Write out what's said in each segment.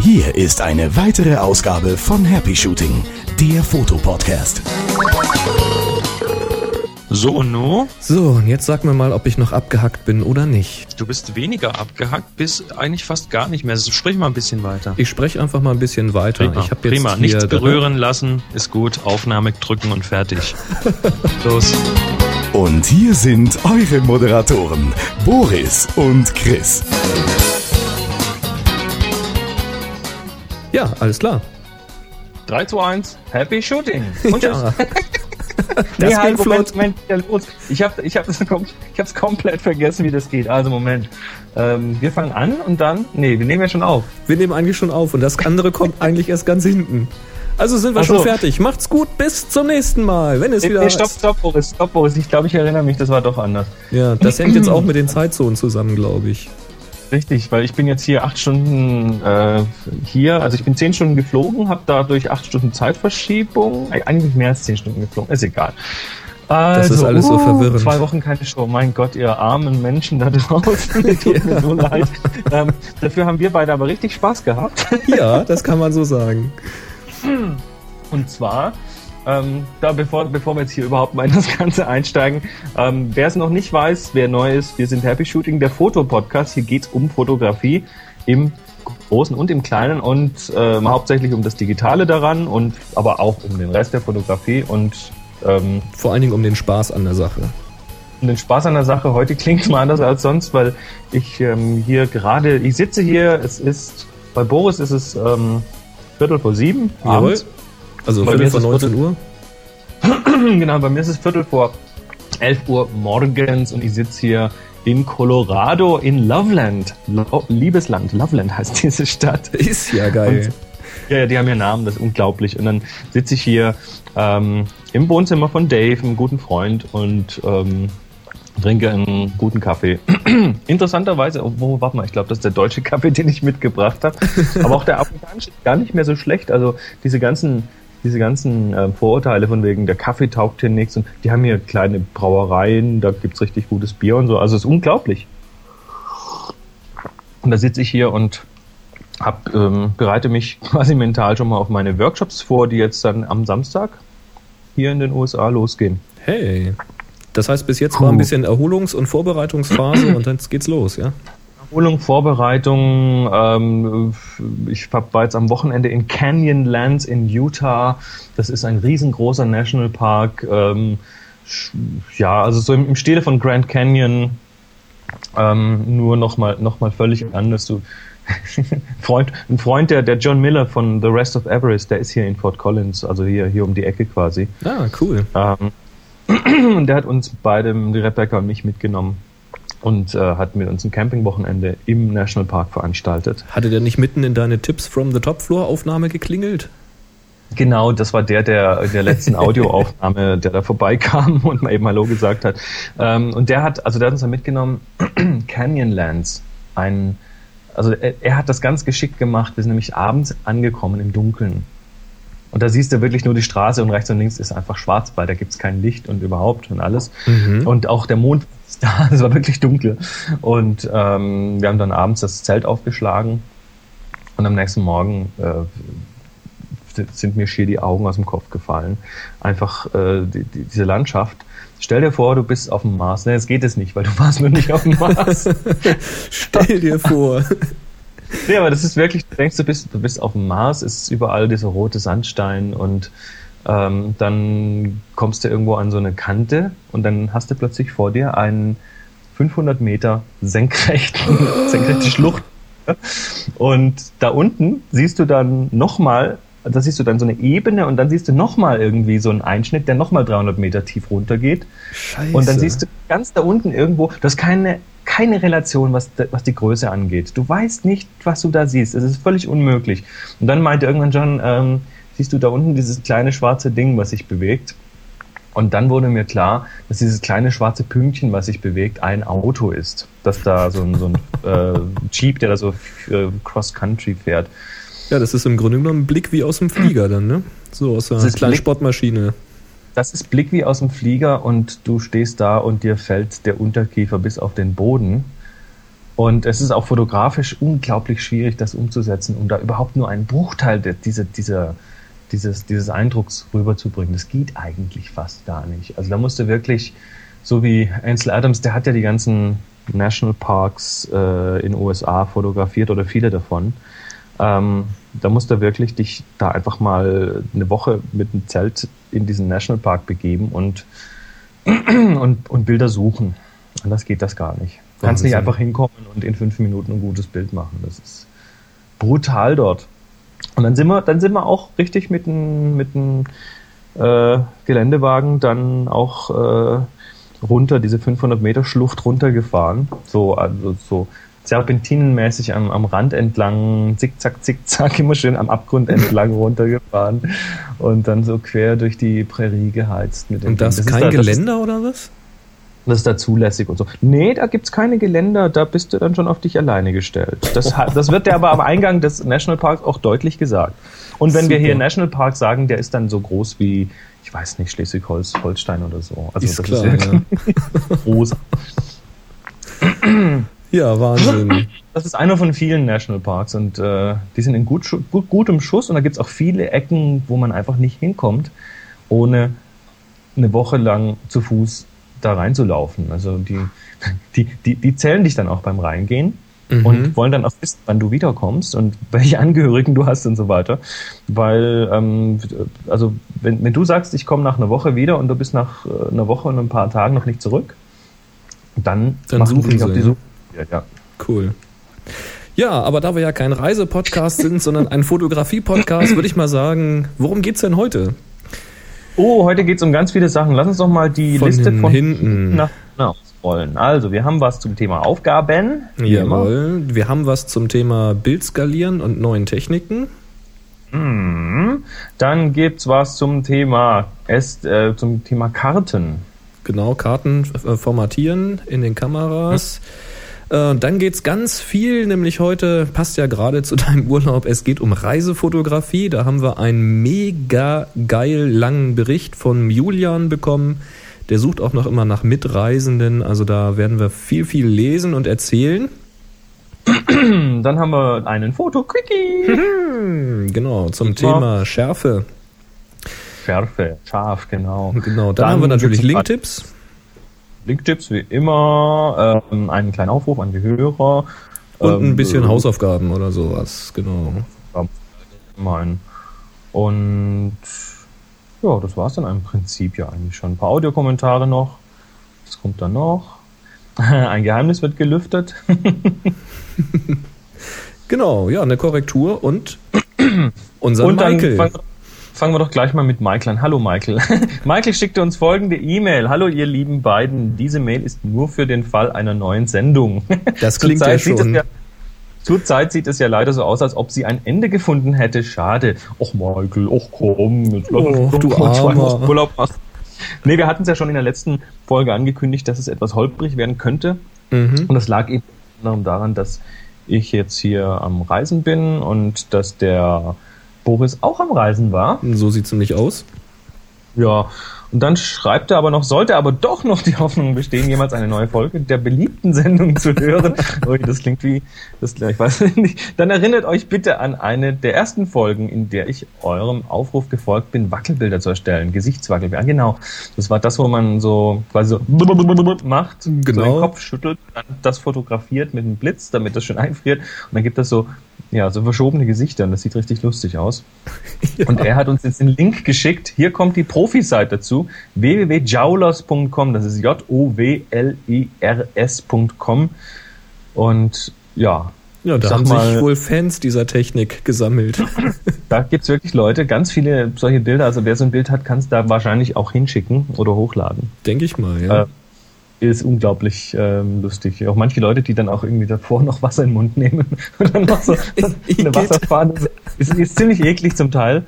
Hier ist eine weitere Ausgabe von Happy Shooting, der Fotopodcast. So und no? So, und jetzt sag mir mal, ob ich noch abgehackt bin oder nicht. Du bist weniger abgehackt, bis eigentlich fast gar nicht mehr. Sprich mal ein bisschen weiter. Ich spreche einfach mal ein bisschen weiter. Prima, ich hab jetzt prima. hier nichts berühren lassen, ist gut. Aufnahme drücken und fertig. Los. Und hier sind eure Moderatoren, Boris und Chris. Ja, alles klar. 3 zu 1, Happy Shooting. Und. Ja. Nee, Das halt, Moment. Moment, ja, los. Ich habe ich hab, ich hab's komplett vergessen, wie das geht. Also Moment. Ähm, wir fangen an und dann. Nee, wir nehmen ja schon auf. Wir nehmen eigentlich schon auf und das andere kommt eigentlich erst ganz hinten. Also sind wir Ach schon so. fertig. Macht's gut, bis zum nächsten Mal. Wenn es Nee, wieder nee, stopp, stopp, Boris, stopp, Boris. Ich glaube, ich erinnere mich, das war doch anders. Ja, das hängt jetzt auch mit den Zeitzonen zusammen, glaube ich. Richtig, weil ich bin jetzt hier acht Stunden äh, hier, also ich bin zehn Stunden geflogen, habe dadurch acht Stunden Zeitverschiebung, eigentlich mehr als zehn Stunden geflogen, ist egal. Also, ist alles so verwirrend. Zwei Wochen keine Show, mein Gott, ihr armen Menschen da draußen, tut mir so leid. Ähm, dafür haben wir beide aber richtig Spaß gehabt. Ja, das kann man so sagen. Und zwar, ähm, da bevor, bevor wir jetzt hier überhaupt mal in das Ganze einsteigen, ähm, wer es noch nicht weiß, wer neu ist, wir sind Happy Shooting, der Fotopodcast. Hier geht's um Fotografie im Großen und im Kleinen und ähm, hauptsächlich um das Digitale daran und aber auch um den Rest der Fotografie und ähm, Vor allen Dingen um den Spaß an der Sache. um den Spaß an der Sache. Heute klingt es mal anders als sonst, weil ich ähm, hier gerade, ich sitze hier, es ist, bei Boris ist es ähm, Viertel vor sieben Jawohl. abends. Also Bei Viertel vor ist es 19 Uhr. genau, bei mir ist es Viertel vor 11 Uhr morgens und ich sitze hier in Colorado in Loveland. Lo Liebesland, Loveland heißt diese Stadt. Ist ja geil. Ja, ja, die haben ja Namen, das ist unglaublich. Und dann sitze ich hier ähm, im Wohnzimmer von Dave, einem guten Freund, und ähm, trinke einen guten Kaffee. Interessanterweise, wo, warte mal, ich glaube, das ist der deutsche Kaffee, den ich mitgebracht habe. Aber auch der afrikanische ist gar nicht mehr so schlecht. Also diese ganzen, diese ganzen äh, Vorurteile von wegen, der Kaffee taugt hier nichts. Und die haben hier kleine Brauereien, da gibt's richtig gutes Bier und so. Also es ist unglaublich. Und da sitze ich hier und hab, ähm, bereite mich quasi mental schon mal auf meine Workshops vor, die jetzt dann am Samstag hier in den USA losgehen. Hey. Das heißt, bis jetzt war ein bisschen Erholungs- und Vorbereitungsphase und dann geht's los, ja? Erholung, Vorbereitung. Ähm, ich war jetzt am Wochenende in Canyonlands in Utah. Das ist ein riesengroßer Nationalpark. Ähm, ja, also so im, im Stile von Grand Canyon. Ähm, nur nochmal noch mal völlig anders. Du, Freund, ein Freund der, der John Miller von The Rest of Everest, der ist hier in Fort Collins, also hier, hier um die Ecke quasi. Ah, cool. Ähm, und der hat uns beide, die Rebecca und mich mitgenommen und äh, hat mit uns ein Campingwochenende im Nationalpark veranstaltet. Hatte der nicht mitten in deine Tipps from the Top Floor Aufnahme geklingelt? Genau, das war der, der der letzten Audioaufnahme, der da vorbeikam und mal eben Hallo gesagt hat. Ähm, und der hat, also der hat uns da mitgenommen, Canyonlands, ein, also er, er hat das ganz geschickt gemacht, wir sind nämlich abends angekommen im Dunkeln. Und da siehst du wirklich nur die Straße und rechts und links ist einfach schwarz, weil da gibt's kein Licht und überhaupt und alles. Und auch der Mond ist da, es war wirklich dunkel. Und ähm, wir haben dann abends das Zelt aufgeschlagen und am nächsten Morgen äh, sind mir schier die Augen aus dem Kopf gefallen. Einfach äh, die, die, diese Landschaft. Stell dir vor, du bist auf dem Mars. Ne, jetzt geht es nicht, weil du warst noch nicht auf dem Mars. Stell dir vor. nee, aber das ist wirklich, du denkst, du bist, du bist auf dem Mars, es ist überall dieser rote Sandstein und ähm, dann kommst du irgendwo an so eine Kante und dann hast du plötzlich vor dir einen 500 Meter senkrechten, senkrechte Schlucht. Und da unten siehst du dann nochmal, da siehst du dann so eine Ebene und dann siehst du nochmal irgendwie so einen Einschnitt, der nochmal 300 Meter tief runtergeht. Scheiße. Und dann siehst du ganz da unten irgendwo, du hast keine, keine Relation, was, was die Größe angeht. Du weißt nicht, was du da siehst. Es ist völlig unmöglich. Und dann meinte irgendwann John, ähm, siehst du da unten dieses kleine schwarze Ding, was sich bewegt. Und dann wurde mir klar, dass dieses kleine schwarze Pünktchen, was sich bewegt, ein Auto ist. Dass da so ein, so ein äh, Jeep, der da so äh, Cross-Country fährt. Ja, das ist im Grunde genommen ein Blick wie aus dem Flieger dann, ne? So aus einer kleinen Blick- Sportmaschine. Das ist Blick wie aus dem Flieger und du stehst da und dir fällt der Unterkiefer bis auf den Boden. Und es ist auch fotografisch unglaublich schwierig, das umzusetzen, um da überhaupt nur einen Bruchteil der, dieser, dieser, dieses, dieses Eindrucks rüberzubringen. Das geht eigentlich fast gar nicht. Also da musst du wirklich, so wie Ansel Adams, der hat ja die ganzen National Parks äh, in den USA fotografiert oder viele davon. Ähm, da musst du wirklich dich da einfach mal eine Woche mit einem Zelt in diesen Nationalpark begeben und, und, und Bilder suchen. Anders geht das gar nicht. Du kannst nicht einfach hinkommen und in fünf Minuten ein gutes Bild machen. Das ist brutal dort. Und dann sind wir, dann sind wir auch richtig mit einem mit äh, Geländewagen dann auch äh, runter, diese 500 Meter Schlucht runtergefahren. So, also so serpentinenmäßig am, am Rand entlang, zickzack, zickzack, immer schön am Abgrund entlang runtergefahren und dann so quer durch die Prärie geheizt. Mit dem und das, das kein da, Geländer das ist, oder was? Das ist da zulässig und so. Nee, da gibt's keine Geländer, da bist du dann schon auf dich alleine gestellt. Das, das wird dir aber am Eingang des Nationalparks auch deutlich gesagt. Und wenn Super. wir hier Nationalpark sagen, der ist dann so groß wie, ich weiß nicht, Schleswig-Holstein oder so. Also ist das klar, ist ja. groß. Ja, Wahnsinn. Das ist einer von vielen Nationalparks und äh, die sind in gut, gut, gutem Schuss und da gibt es auch viele Ecken, wo man einfach nicht hinkommt, ohne eine Woche lang zu Fuß da reinzulaufen. Also die, die, die, die zählen dich dann auch beim Reingehen mhm. und wollen dann auch wissen, wann du wiederkommst und welche Angehörigen du hast und so weiter. Weil, ähm, also wenn, wenn du sagst, ich komme nach einer Woche wieder und du bist nach äh, einer Woche und ein paar Tagen noch nicht zurück, dann, dann machen sie dich auf die Suche ja. Cool. Ja, aber da wir ja kein Reisepodcast sind, sondern ein Fotografie-Podcast, würde ich mal sagen, worum geht's denn heute? Oh, heute geht's um ganz viele Sachen. Lass uns doch mal die von Liste von hinten nach ausrollen. Also, wir haben was zum Thema Aufgaben. Jawohl. Wir haben was zum Thema Bildskalieren und neuen Techniken. Mhm. Dann gibt's was zum Thema, es, äh, zum Thema Karten. Genau, Karten äh, formatieren in den Kameras. Mhm. Äh, dann geht's ganz viel, nämlich heute passt ja gerade zu deinem Urlaub. Es geht um Reisefotografie. Da haben wir einen mega geil langen Bericht von Julian bekommen. Der sucht auch noch immer nach Mitreisenden. Also da werden wir viel, viel lesen und erzählen. Dann haben wir einen Foto-Quickie. genau, zum Thema Schärfe. Schärfe, scharf, genau. Genau, dann, dann haben wir natürlich Linktipps. Linktipps wie immer, ähm, einen kleinen Aufruf an die Hörer. Und ein ähm, bisschen äh, Hausaufgaben oder sowas, genau. Mein. Und ja, das war es dann im Prinzip ja eigentlich schon. Ein paar Audiokommentare noch. Was kommt dann noch? Ein Geheimnis wird gelüftet. genau, ja, eine Korrektur und unser Michael. Dann, fangen wir doch gleich mal mit Michael an. Hallo Michael. Michael schickte uns folgende E-Mail. Hallo ihr lieben beiden. Diese Mail ist nur für den Fall einer neuen Sendung. Das klingt ja schon. Zurzeit sieht es ja leider so aus, als ob sie ein Ende gefunden hätte. Schade. Och Michael, och komm, jetzt lass oh, du armer. Urlaub machen. Nee, wir hatten es ja schon in der letzten Folge angekündigt, dass es etwas holprig werden könnte. Mhm. Und das lag eben daran, dass ich jetzt hier am Reisen bin und dass der Boris auch am Reisen war. So sieht es nämlich aus. Ja, und dann schreibt er aber noch, sollte aber doch noch die Hoffnung bestehen, jemals eine neue Folge der beliebten Sendung zu hören. oh, das klingt wie, das, ich weiß nicht. Dann erinnert euch bitte an eine der ersten Folgen, in der ich eurem Aufruf gefolgt bin, Wackelbilder zu erstellen, Gesichtswackelbilder. Genau. Das war das, wo man so quasi so macht, genau. so den Kopf schüttelt, dann das fotografiert mit einem Blitz, damit das schön einfriert. Und dann gibt es so ja, so verschobene Gesichter und das sieht richtig lustig aus. ja. Und er hat uns jetzt den Link geschickt. Hier kommt die Profi-Seite dazu. www.jaulers.com. Das ist J-O-W-L-E-R-S.com. Und ja. Ja, da haben mal, sich wohl Fans dieser Technik gesammelt. da gibt's wirklich Leute, ganz viele solche Bilder. Also wer so ein Bild hat, kann es da wahrscheinlich auch hinschicken oder hochladen. Denke ich mal, ja. Äh, ist unglaublich ähm, lustig. Auch manche Leute, die dann auch irgendwie davor noch Wasser in den Mund nehmen und dann noch so eine Wasserfahne. Ist, ist ziemlich eklig zum Teil.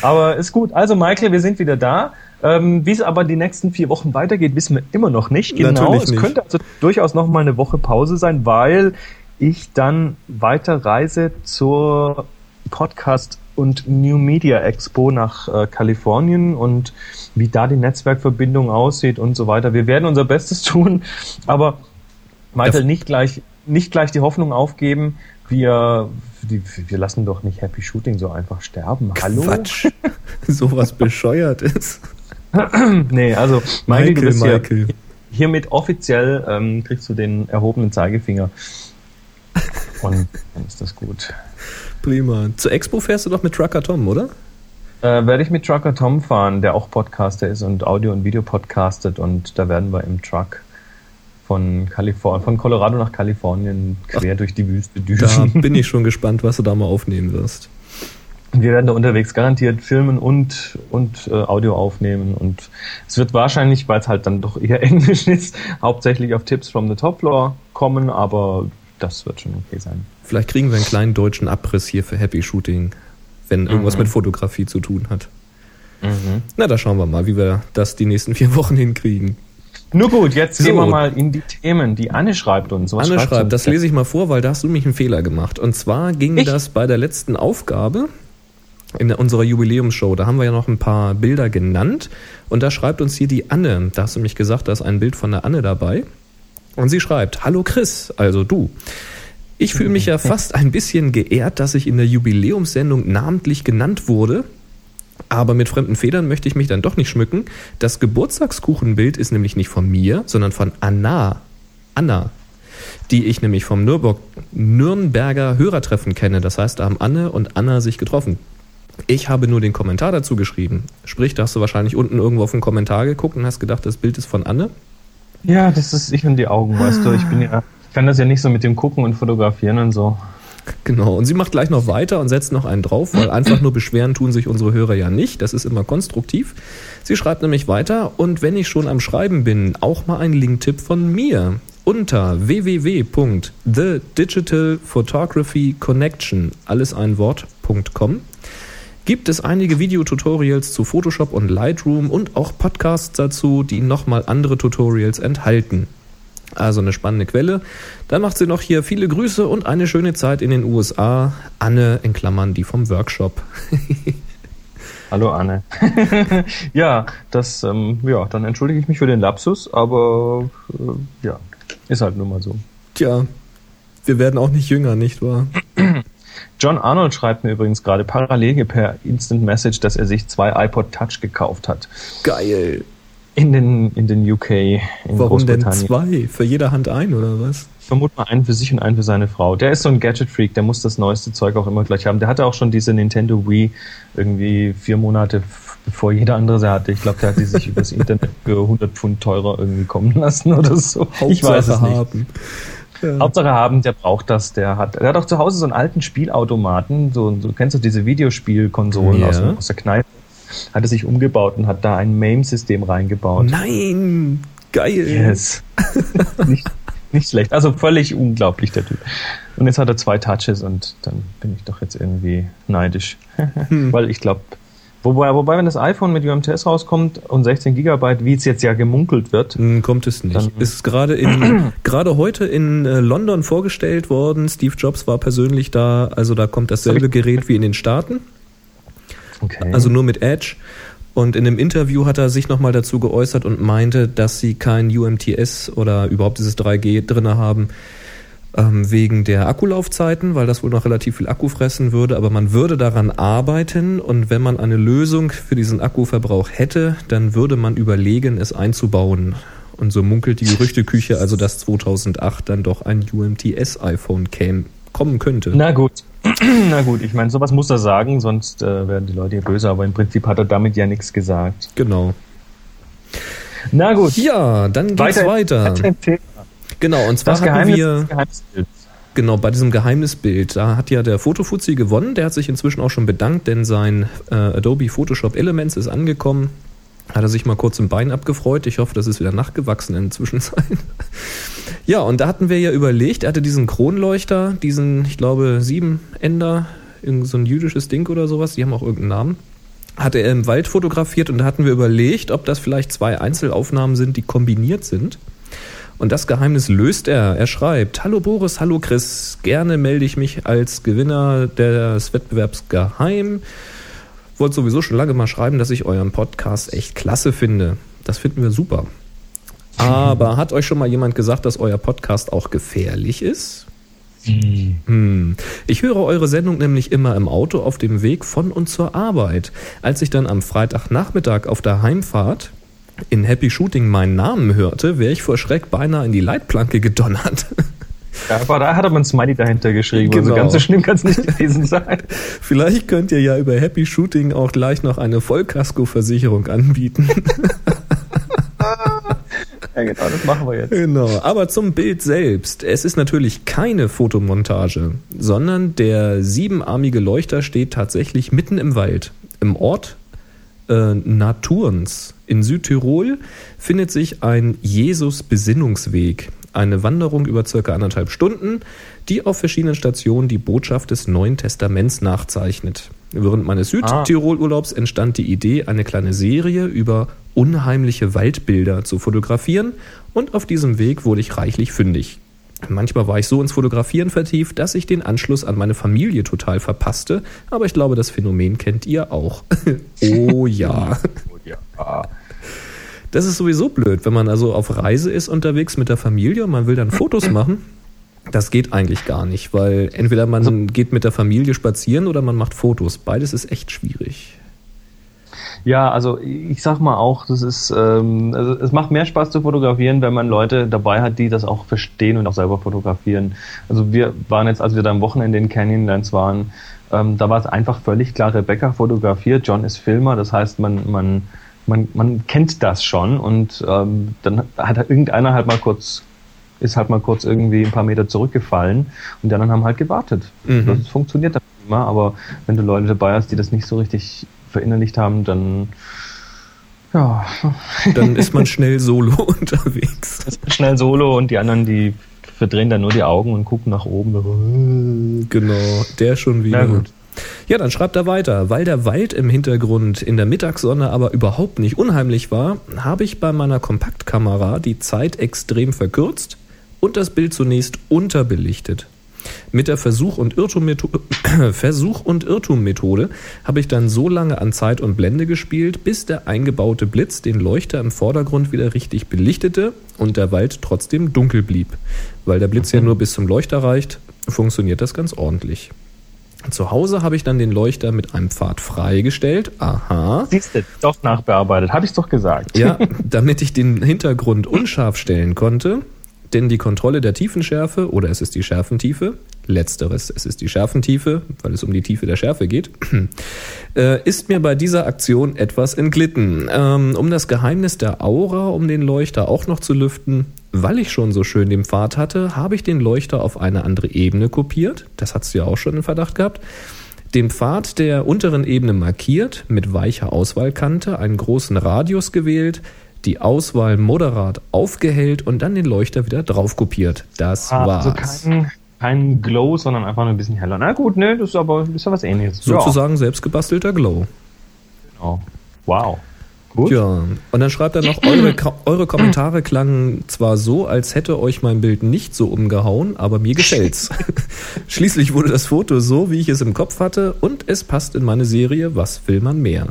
Aber ist gut. Also Michael, wir sind wieder da. Ähm, Wie es aber die nächsten vier Wochen weitergeht, wissen wir immer noch nicht. Genau. Natürlich es nicht. könnte also durchaus noch mal eine Woche Pause sein, weil ich dann weiter reise zur Podcast und New Media Expo nach äh, Kalifornien und wie da die Netzwerkverbindung aussieht und so weiter. Wir werden unser Bestes tun, aber Michael, nicht gleich, nicht gleich die Hoffnung aufgeben. Wir, die, wir lassen doch nicht Happy Shooting so einfach sterben. Hallo? Quatsch. Sowas bescheuert ist. nee, also Michael, du Michael, hier, Michael. hiermit offiziell ähm, kriegst du den erhobenen Zeigefinger. Und dann ist das gut. Prima. Zur Expo fährst du doch mit Trucker Tom, oder? Äh, werde ich mit Trucker Tom fahren, der auch Podcaster ist und Audio- und Video podcastet und da werden wir im Truck von Kalifornien, von Colorado nach Kalifornien quer durch die Wüste Da düsen. bin ich schon gespannt, was du da mal aufnehmen wirst. Wir werden da unterwegs garantiert filmen und, und äh, Audio aufnehmen und es wird wahrscheinlich, weil es halt dann doch eher Englisch ist, hauptsächlich auf Tipps from the Top Floor kommen, aber das wird schon okay sein. Vielleicht kriegen wir einen kleinen deutschen Abriss hier für Happy Shooting, wenn irgendwas Mhm. mit Fotografie zu tun hat. Na, da schauen wir mal, wie wir das die nächsten vier Wochen hinkriegen. Nur gut, jetzt So. gehen wir mal in die Themen. Die Anne schreibt uns. Was Anne schreibt schreibt, das lese ich mal vor, weil da hast du nämlich einen Fehler gemacht. Und zwar ging Ich? das bei der letzten Aufgabe in unserer Jubiläumsshow. Da haben wir ja noch ein paar Bilder genannt. Und da schreibt uns hier die Anne. Da hast du nämlich gesagt, da ist ein Bild von der Anne dabei. Und sie schreibt, Hallo Chris, also du. Ich fühle mich ja fast ein bisschen geehrt, dass ich in der Jubiläumssendung namentlich genannt wurde. Aber mit fremden Federn möchte ich mich dann doch nicht schmücken. Das Geburtstagskuchenbild ist nämlich nicht von mir, sondern von Anna. Anna. Die ich nämlich vom Nürburg Nürnberger Hörertreffen kenne. Das heißt, da haben Anne und Anna sich getroffen. Ich habe nur den Kommentar dazu geschrieben. Sprich, da hast du wahrscheinlich unten irgendwo auf den Kommentar geguckt und hast gedacht, das Bild ist von Anne. Ja, das ist ich und die Augen, weißt du. Ich bin ja, kann das ja nicht so mit dem Gucken und Fotografieren und so. Genau, und sie macht gleich noch weiter und setzt noch einen drauf, weil einfach nur beschweren tun sich unsere Hörer ja nicht. Das ist immer konstruktiv. Sie schreibt nämlich weiter und wenn ich schon am Schreiben bin, auch mal ein Linktipp von mir. Unter www.thedigitalphotographyconnection, alles ein Wort.com, gibt es einige Videotutorials zu Photoshop und Lightroom und auch Podcasts dazu, die nochmal andere Tutorials enthalten. Also eine spannende Quelle. Dann macht sie noch hier viele Grüße und eine schöne Zeit in den USA. Anne in Klammern, die vom Workshop. Hallo Anne. ja, das, ähm, ja, dann entschuldige ich mich für den Lapsus, aber äh, ja, ist halt nun mal so. Tja, wir werden auch nicht jünger, nicht wahr? John Arnold schreibt mir übrigens gerade parallel per Instant Message, dass er sich zwei iPod Touch gekauft hat. Geil. In den, in den UK, in Warum denn zwei? Für jede Hand ein oder was? Ich vermute mal einen für sich und einen für seine Frau. Der ist so ein Gadget-Freak, der muss das neueste Zeug auch immer gleich haben. Der hatte auch schon diese Nintendo Wii irgendwie vier Monate bevor jeder andere sie hatte. Ich glaube, der hat die sich übers Internet für 100 Pfund teurer irgendwie kommen lassen oder so. ich weiß es nicht. haben. Ja. Hauptsache haben, der braucht das, der hat, der hat auch zu Hause so einen alten Spielautomaten, so, du kennst doch diese Videospielkonsolen Ja. aus, aus der Kneipe, hat er sich umgebaut und hat da ein MAME-System reingebaut. Nein, geil. Yes. nicht, nicht schlecht. Also völlig unglaublich, der Typ. Und jetzt hat er zwei Touches und dann bin ich doch jetzt irgendwie neidisch. Weil ich glaube, wobei, wobei, wenn das iPhone mit UMTS rauskommt und 16 Gigabyte, wie es jetzt ja gemunkelt wird, Hm, Kommt es nicht. Ist gerade in gerade heute in äh, London vorgestellt worden. Steve Jobs war persönlich da. Also da kommt dasselbe Gerät wie in den Staaten. Okay. also nur mit Edge. Und in einem Interview hat er sich nochmal dazu geäußert und meinte, dass sie kein UMTS oder überhaupt dieses 3G drinne haben, ähm, wegen der Akkulaufzeiten, weil das wohl noch relativ viel Akku fressen würde. Aber man würde daran arbeiten und wenn man eine Lösung für diesen Akkuverbrauch hätte, dann würde man überlegen, es einzubauen. Und so munkelt die Gerüchteküche, also dass 2008 dann doch ein UMTS-iPhone käme, kommen könnte. Na gut. Na gut, ich meine, sowas muss er sagen, sonst äh, werden die Leute hier böse, aber im Prinzip hat er damit ja nichts gesagt. Genau. Na gut. Ja, dann geht's weiter. Genau, und zwar Das hatten Geheimnis wir genau bei diesem Geheimnisbild, da hat ja der Fotofuzzi gewonnen, der hat sich inzwischen auch schon bedankt, denn sein äh, Adobe Photoshop Elements ist angekommen. Hat er sich mal kurz im Bein abgefreut. Ich hoffe, das ist wieder nachgewachsen in der Zwischenzeit. ja, und da hatten wir ja überlegt, er hatte diesen Kronleuchter, diesen, ich glaube, Siebenender, irgend so ein jüdisches Ding oder sowas, die haben auch irgendeinen Namen. Hatte er im Wald fotografiert und da hatten wir überlegt, ob das vielleicht zwei Einzelaufnahmen sind, die kombiniert sind. Und das Geheimnis löst er. Er schreibt, Hallo Boris, hallo Chris, gerne melde ich mich als Gewinner des Wettbewerbs geheim. Wollte sowieso schon lange mal schreiben, dass ich euren Podcast echt klasse finde. Das finden wir super. Aber hat euch schon mal jemand gesagt, dass euer Podcast auch gefährlich ist? Hm. Ich höre eure Sendung nämlich immer im Auto auf dem Weg von und zur Arbeit. Als ich dann am Freitagnachmittag auf der Heimfahrt in Happy Shooting meinen Namen hörte, wäre ich vor Schreck beinahe in die Leitplanke gedonnert. Ja, aber da hat er ein Smiley dahinter geschrieben. Genau. Also ganz so schlimm kann es nicht gewesen sein. Vielleicht könnt ihr ja über Happy Shooting auch gleich noch eine Vollkaskoversicherung anbieten. Ja, genau, das machen wir jetzt. Genau, aber zum Bild selbst. Es ist natürlich keine Fotomontage, sondern der siebenarmige Leuchter steht tatsächlich mitten im Wald. Im Ort äh, Naturns in Südtirol findet sich ein Jesus-Besinnungsweg. Eine Wanderung über circa anderthalb Stunden, die auf verschiedenen Stationen die Botschaft des Neuen Testaments nachzeichnet. Während meines Südtirol-Urlaubs entstand die Idee, eine kleine Serie über unheimliche Waldbilder zu fotografieren und auf diesem Weg wurde ich reichlich fündig. Manchmal war ich so ins Fotografieren vertieft, dass ich den Anschluss an meine Familie total verpasste, aber ich glaube, das Phänomen kennt ihr auch. oh ja. Ja. Das ist sowieso blöd, wenn man also auf Reise ist unterwegs mit der Familie und man will dann Fotos machen. Das geht eigentlich gar nicht, weil entweder man geht mit der Familie spazieren oder man macht Fotos. Beides ist echt schwierig. Ja, also ich sag mal auch, das ist, ähm, also es macht mehr Spaß zu fotografieren, wenn man Leute dabei hat, die das auch verstehen und auch selber fotografieren. Also wir waren jetzt, als wir da am Wochenende in Canyonlands waren, ähm, da war es einfach völlig klar, Rebecca fotografiert, John ist Filmer, das heißt, man, man, man, man kennt das schon und ähm, dann hat irgendeiner halt mal kurz ist halt mal kurz irgendwie ein paar Meter zurückgefallen und die anderen haben halt gewartet. Mhm. Das funktioniert dann immer, aber wenn du Leute dabei hast, die das nicht so richtig verinnerlicht haben, dann ja. Dann ist man schnell solo unterwegs. Ist schnell solo und die anderen, die verdrehen dann nur die Augen und gucken nach oben. Genau, der schon wieder. Na gut. Ja, dann schreibt er weiter. Weil der Wald im Hintergrund in der Mittagssonne aber überhaupt nicht unheimlich war, habe ich bei meiner Kompaktkamera die Zeit extrem verkürzt und das Bild zunächst unterbelichtet. Mit der Versuch- und Irrtum-Methode Versuch und Irrtum-Methode habe ich dann so lange an Zeit und Blende gespielt, bis der eingebaute Blitz den Leuchter im Vordergrund wieder richtig belichtete und der Wald trotzdem dunkel blieb. Weil der Blitz ja nur bis zum Leuchter reicht, funktioniert das ganz ordentlich. Zu Hause habe ich dann den Leuchter mit einem Pfad freigestellt. Aha. Siehst du, doch nachbearbeitet, habe ich doch gesagt. Ja, damit ich den Hintergrund unscharf stellen konnte, denn die Kontrolle der Tiefenschärfe oder es ist die Schärfentiefe, letzteres, es ist die Schärfentiefe, weil es um die Tiefe der Schärfe geht, äh, ist mir bei dieser Aktion etwas entglitten. Ähm, um das Geheimnis der Aura um den Leuchter auch noch zu lüften, weil ich schon so schön den Pfad hatte, habe ich den Leuchter auf eine andere Ebene kopiert. Das hast du ja auch schon in Verdacht gehabt. Den Pfad der unteren Ebene markiert, mit weicher Auswahlkante, einen großen Radius gewählt, die Auswahl moderat aufgehellt und dann den Leuchter wieder drauf kopiert. Das war's. Also kein, kein Glow, sondern einfach nur ein bisschen heller. Na gut, ne, das ist aber ist ja was ähnliches. Sozusagen selbstgebastelter Glow. Ja, genau. Wow. Gut. Ja, und dann schreibt er noch, eure, eure Kommentare klangen zwar so, als hätte euch mein Bild nicht so umgehauen, aber mir gefällt's. Schließlich wurde das Foto so, wie ich es im Kopf hatte, und es passt in meine Serie Was will man mehr?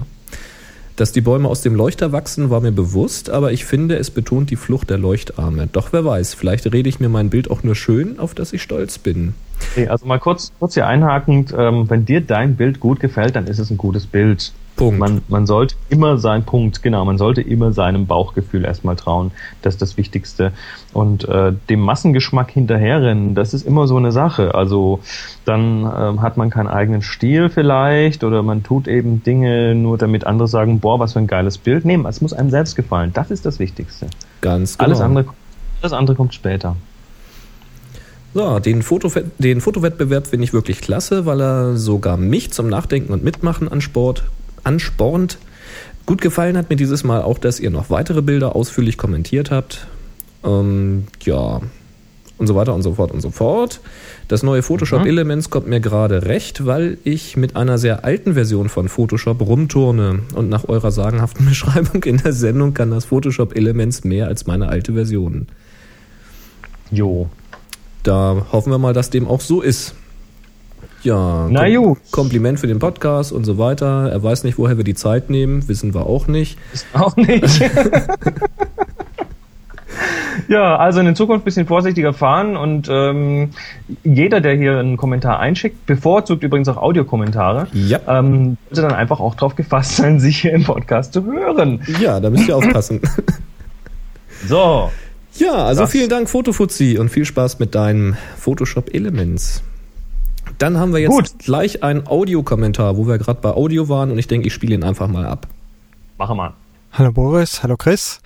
Dass die Bäume aus dem Leuchter wachsen, war mir bewusst, aber ich finde, es betont die Flucht der Leuchtarme. Doch wer weiß, vielleicht rede ich mir mein Bild auch nur schön, auf das ich stolz bin. Okay, also mal kurz, kurz hier einhakend, ähm, wenn dir dein Bild gut gefällt, dann ist es ein gutes Bild. Punkt. Man, man sollte immer sein Punkt, genau, man sollte immer seinem Bauchgefühl erstmal trauen. Das ist das Wichtigste. Und äh, dem Massengeschmack hinterherrennen, das ist immer so eine Sache. Also dann ähm, hat man keinen eigenen Stil vielleicht oder man tut eben Dinge nur damit andere sagen, boah, was für ein geiles Bild. Nee, es muss einem selbst gefallen. Das ist das Wichtigste. Ganz genau. Alles andere, alles andere kommt später. So, den, Foto, den Fotowettbewerb finde ich wirklich klasse, weil er sogar mich zum Nachdenken und Mitmachen ansport, anspornt. Gut gefallen hat mir dieses Mal auch, dass ihr noch weitere Bilder ausführlich kommentiert habt. Ähm, ja, und so weiter und so fort und so fort. Das neue Photoshop Mhm. Elements kommt mir gerade recht, weil ich mit einer sehr alten Version von Photoshop rumturne. Und nach eurer sagenhaften Beschreibung in der Sendung kann das Photoshop Elements mehr als meine alte Version. Jo. Da hoffen wir mal, dass dem auch so ist. Ja, Na gut. Kompliment für den Podcast und so weiter. Er weiß nicht, woher wir die Zeit nehmen, wissen wir auch nicht. Ist auch nicht. Ja, also in Zukunft ein bisschen vorsichtiger fahren und ähm, jeder, der hier einen Kommentar einschickt, bevorzugt übrigens auch Audiokommentare, Ja. ähm, sollte dann einfach auch drauf gefasst sein, sich hier im Podcast zu hören. Ja, da müsst ihr aufpassen. So, Ja, also Das- vielen Dank, Fotofuzzi, und viel Spaß mit deinem Photoshop Elements. Dann haben wir jetzt Gut. gleich einen Audiokommentar, wo wir gerade bei Audio waren und ich denke, ich spiele ihn einfach mal ab. machen wir. Hallo Boris, hallo Chris.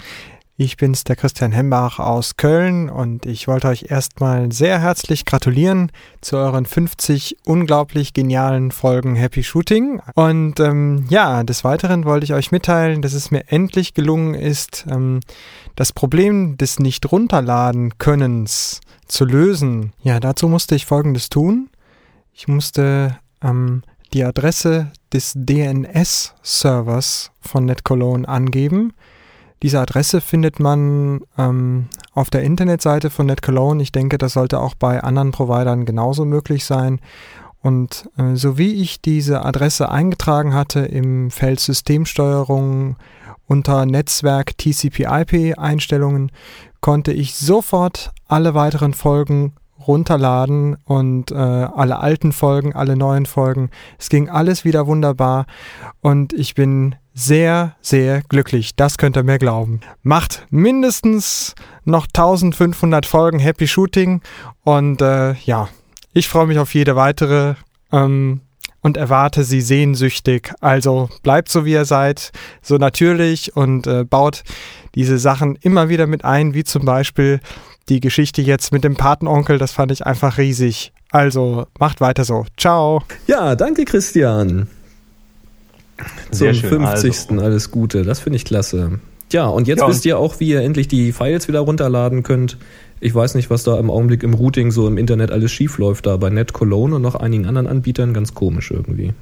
Ich bin's, der Christian Hembach aus Köln und ich wollte euch erstmal sehr herzlich gratulieren zu euren 50 unglaublich genialen Folgen Happy Shooting. Und ähm, ja, des Weiteren wollte ich euch mitteilen, dass es mir endlich gelungen ist, ähm, das Problem des nicht runterladen Könnens zu lösen. Ja, dazu musste ich Folgendes tun. Ich musste ähm, die Adresse des DNS-Servers von NetCologne angeben. Diese Adresse findet man ähm, auf der Internetseite von NetCologne. Ich denke, das sollte auch bei anderen Providern genauso möglich sein. Und äh, so wie ich diese Adresse eingetragen hatte im Feld Systemsteuerung unter Netzwerk TCP/IP-Einstellungen, konnte ich sofort alle weiteren Folgen runterladen und äh, alle alten Folgen, alle neuen Folgen. Es ging alles wieder wunderbar und ich bin sehr, sehr glücklich. Das könnt ihr mir glauben. Macht mindestens noch 1500 Folgen Happy Shooting und äh, ja, ich freue mich auf jede weitere ähm, und erwarte sie sehnsüchtig. Also bleibt so wie ihr seid, so natürlich und äh, baut diese Sachen immer wieder mit ein, wie zum Beispiel die Geschichte jetzt mit dem Patenonkel, das fand ich einfach riesig. Also macht weiter so. Ciao. Ja, danke Christian. Sehr Zum schön, 50. also. Alles Gute, das finde ich klasse. Ja, und jetzt Ja, wisst ihr auch, wie ihr endlich die Files wieder runterladen könnt. Ich weiß nicht, was da im Augenblick im Routing so im Internet alles schief läuft, da bei NetCologne und noch einigen anderen Anbietern ganz komisch irgendwie.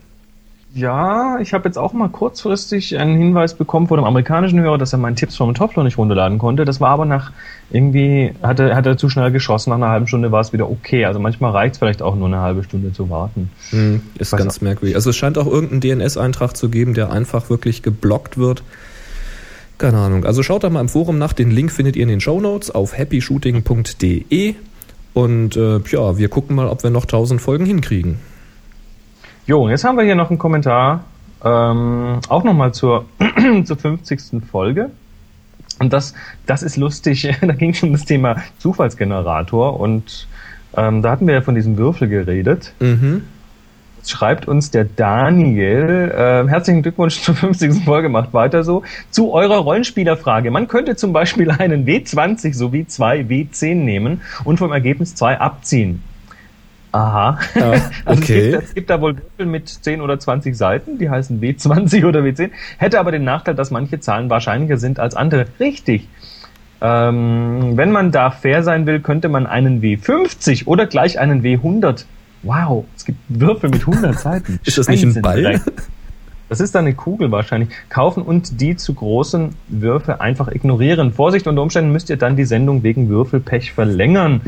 Ja, ich habe jetzt auch mal kurzfristig einen Hinweis bekommen von einem amerikanischen Hörer, dass er meinen Tipps vom Topfloor nicht runterladen konnte. Das war aber nach irgendwie, hat er, hat er zu schnell geschossen, nach einer halben Stunde war es wieder okay. Also manchmal reicht es vielleicht auch nur eine halbe Stunde zu warten. Hm, ist ganz merkwürdig. Also es scheint auch irgendeinen DNS-Eintrag zu geben, der einfach wirklich geblockt wird. Keine Ahnung. Also schaut da mal im Forum nach. Den Link findet ihr in den Show Notes auf happyshooting.de. Und äh, ja, wir gucken mal, ob wir noch 1000 Folgen hinkriegen. Jo, und jetzt haben wir hier noch einen Kommentar, ähm, auch nochmal zur, zur 50. Folge. Und das, das ist lustig, da ging es um das Thema Zufallsgenerator und ähm, da hatten wir ja von diesem Würfel geredet. Mhm. Jetzt schreibt uns der Daniel, äh, herzlichen Glückwunsch zur 50. Folge, macht weiter so. Zu eurer Rollenspielerfrage. Man könnte zum Beispiel einen W20 sowie zwei W10 nehmen und vom Ergebnis zwei abziehen. Aha. Ah, Also es, okay. gibt, es gibt da wohl Würfel mit 10 oder 20 Seiten, die heißen W20 oder W10, hätte aber den Nachteil, dass manche Zahlen wahrscheinlicher sind als andere. Richtig. Ähm, wenn man da fair sein will, könnte man einen W50 oder gleich einen W100. Wow, es gibt Würfel mit 100 Seiten. Ist das nicht ein Ball? Das ist dann eine Kugel wahrscheinlich. Kaufen und die zu großen Würfe einfach ignorieren. Vorsicht, unter Umständen müsst ihr dann die Sendung wegen Würfelpech verlängern.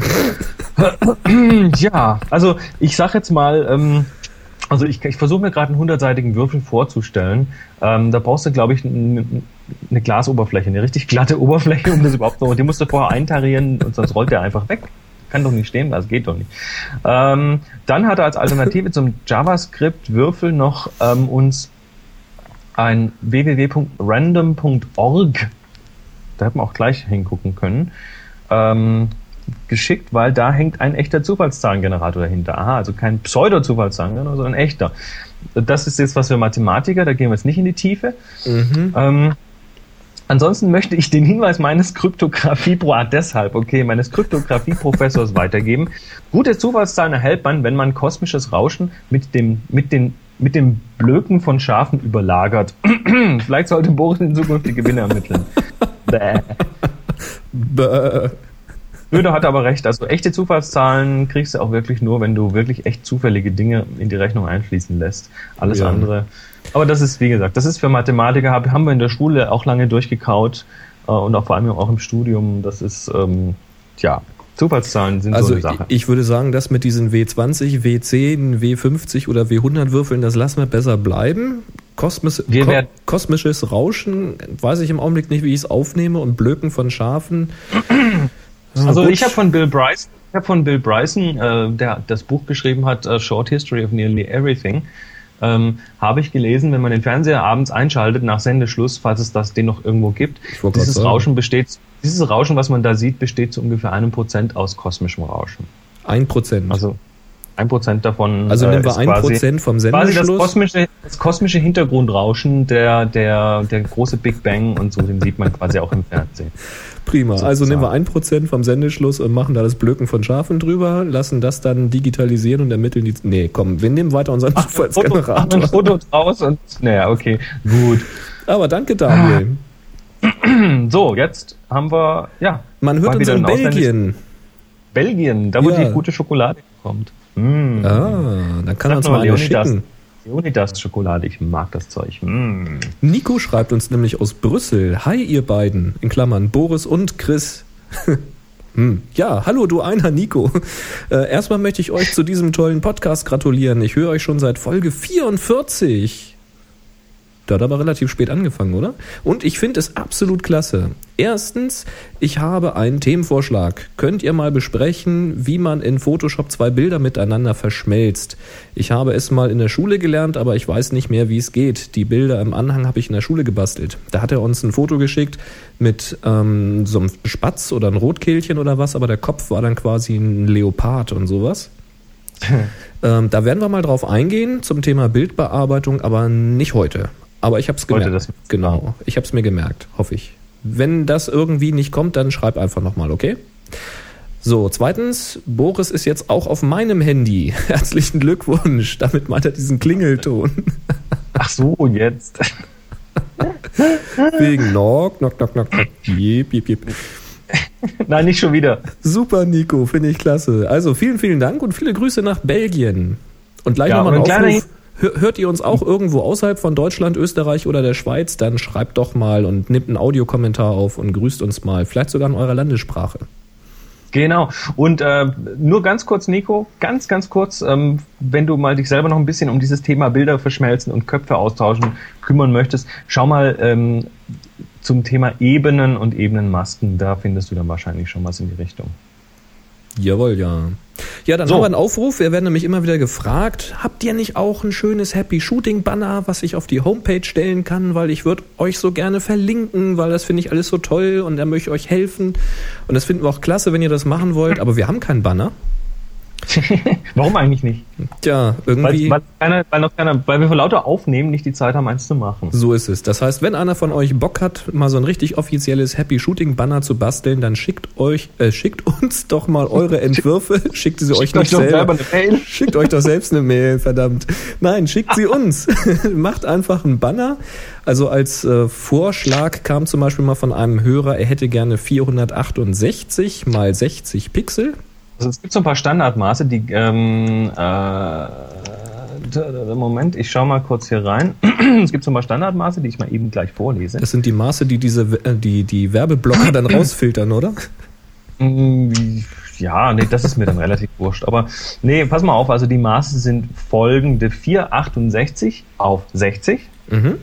ja, also ich sag jetzt mal, ähm, also ich, ich versuche mir gerade einen hundertseitigen Würfel vorzustellen. Ähm, da brauchst du, glaube ich, eine Glasoberfläche, eine richtig glatte Oberfläche, um das überhaupt noch. Die musst du vorher eintarieren und sonst rollt der einfach weg. Kann doch nicht stehen, das geht doch nicht. Ähm, dann hat er als Alternative zum JavaScript-Würfel noch ähm, uns ein www.random.org, da hätten wir auch gleich hingucken können, ähm, geschickt, weil da hängt ein echter Zufallszahlengenerator dahinter. Aha, also kein Pseudo-Zufallszahlengenerator, sondern ein echter. Das ist jetzt was für Mathematiker, da gehen wir jetzt nicht in die Tiefe. Mhm. Ähm, ansonsten möchte ich den Hinweis meines Kryptographie ah, deshalb, okay, meines Kryptographie-Professors weitergeben. Gute Zufallszahlen erhält man, wenn man kosmisches Rauschen mit dem, mit den, mit dem Blöken von Schafen überlagert. Vielleicht sollte Boris in Zukunft die Gewinne ermitteln. Bäh. Bäh. Röder hat aber recht. Also echte Zufallszahlen kriegst du auch wirklich nur, wenn du wirklich echt zufällige Dinge in die Rechnung einfließen lässt. Alles Ja. andere. Aber das ist, wie gesagt, das ist für Mathematiker, hab- haben wir in der Schule auch lange durchgekaut äh, und auch vor allem auch im Studium. Das ist, ähm, tja, Zufallszahlen sind so Also eine Sache. ich würde sagen, das mit diesen W20, W10, W50 oder W100 Würfeln, das lassen wir besser bleiben. Kosmis Wir ko kosmisches Rauschen, weiß ich im Augenblick nicht, wie ich es aufnehme und Blöken von Schafen. Also gut. ich habe von Bill Bryson, ich habe von Bill Bryson, äh, der das Buch geschrieben hat, A Short History of Nearly Everything, ähm, habe ich gelesen, wenn man den Fernseher abends einschaltet nach Sendeschluss, falls es das den noch irgendwo gibt, dieses. Rauschen besteht, dieses Rauschen, was man da sieht, besteht zu ungefähr einem Prozent aus kosmischem Rauschen. Ein Prozent. Also ein Prozent davon. Also äh, nehmen wir ist ein Prozent vom Quasi das Sendeschluss. kosmische, das kosmische Hintergrundrauschen, der, der, der große Big Bang und so, den sieht man quasi auch im Fernsehen. Prima. Also sozusagen. nehmen wir ein Prozent vom Sendeschluss und machen da das Blöken von Schafen drüber, lassen das dann digitalisieren und ermitteln die. Nee, komm, wir nehmen weiter unseren Foto, machen ein Zufallsgenerator. Foto draus und, naja, okay, gut. Aber danke, Daniel. So, jetzt haben wir, ja. Man hört uns in Belgien. Belgien, da wo Ja. die gute Schokolade kommt. Mm. Ah, dann kann er uns mal, mal eine Leonidas. schicken. Leonidas Schokolade, ich mag das Zeug. Mm. Nico schreibt uns nämlich aus Brüssel. Hi, ihr beiden. In Klammern Boris und Chris. Hm. Ja, hallo du einer Nico. Äh, erstmal möchte ich euch zu diesem tollen Podcast gratulieren. Ich höre euch schon seit Folge 44. Da hat aber relativ spät angefangen, oder? Und ich finde es absolut klasse. Erstens, ich habe einen Themenvorschlag. Könnt ihr mal besprechen, wie man in Photoshop zwei Bilder miteinander verschmelzt? Ich habe es mal in der Schule gelernt, aber ich weiß nicht mehr, wie es geht. Die Bilder im Anhang habe ich in der Schule gebastelt. Da hat er uns ein Foto geschickt mit ähm, so einem Spatz oder ein Rotkehlchen oder was, aber der Kopf war dann quasi ein Leopard und sowas. ähm, da werden wir mal drauf eingehen zum Thema Bildbearbeitung, aber nicht heute. Aber ich habe es gemerkt. genau, ich habe es mir gemerkt, hoffe ich. Wenn das irgendwie nicht kommt, dann schreib einfach nochmal, okay? So, zweitens, Boris ist jetzt auch auf meinem Handy. Herzlichen Glückwunsch. Damit meint er diesen Klingelton. Ach so, jetzt. Wegen Knock, Knock, Knock, Knock, Knock. Jip, jip, jip. Nein, nicht schon wieder. Super, Nico, finde ich klasse. Also vielen, vielen Dank und viele Grüße nach Belgien. Und gleich Ja, nochmal ein Aufruf. Hör- Hört ihr uns auch irgendwo außerhalb von Deutschland, Österreich oder der Schweiz, dann schreibt doch mal und nimmt einen Audiokommentar auf und grüßt uns mal. Vielleicht sogar in eurer Landessprache. Genau. Und äh, nur ganz kurz, Nico, ganz, ganz kurz, ähm, wenn du mal dich selber noch ein bisschen um dieses Thema Bilder verschmelzen und Köpfe austauschen kümmern möchtest, schau mal ähm, zum Thema Ebenen und Ebenenmasken. Da findest du dann wahrscheinlich schon was in die Richtung. Jawohl, ja. Ja, dann So. haben wir einen Aufruf. Wir werden nämlich immer wieder gefragt, habt ihr nicht auch ein schönes Happy Shooting Banner, was ich auf die Homepage stellen kann, weil ich würde euch so gerne verlinken, weil das finde ich alles so toll und da möchte ich euch helfen. Und das finden wir auch klasse, wenn ihr das machen wollt, aber wir haben keinen Banner. Warum eigentlich nicht? Tja, Weil, irgendwie. weil, keiner, weil, noch keiner, weil wir vor lauter Aufnehmen nicht die Zeit haben, eins zu machen. So ist es. Das heißt, wenn einer von euch Bock hat, mal so ein richtig offizielles Happy Shooting Banner zu basteln, dann schickt euch, äh, schickt uns doch mal eure Entwürfe, schickt sie euch Schickt euch nicht doch selber. selber. Schickt euch doch selbst eine Mail, verdammt. Nein, schickt sie uns. Macht einfach einen Banner. Also als äh, Vorschlag kam zum Beispiel mal von einem Hörer, er hätte gerne 468 mal 60 Pixel. Also es gibt so ein paar Standardmaße, die ähm, äh, Moment, ich schau mal kurz hier rein. es gibt so ein paar Standardmaße, die ich mal eben gleich vorlese. Das sind die Maße, die diese äh, die die Werbeblocker dann rausfiltern, oder? Mm, Ja, nee, das ist mir dann relativ wurscht. Aber nee, pass mal auf, also die Maße sind folgende 468 auf 60, Mhm.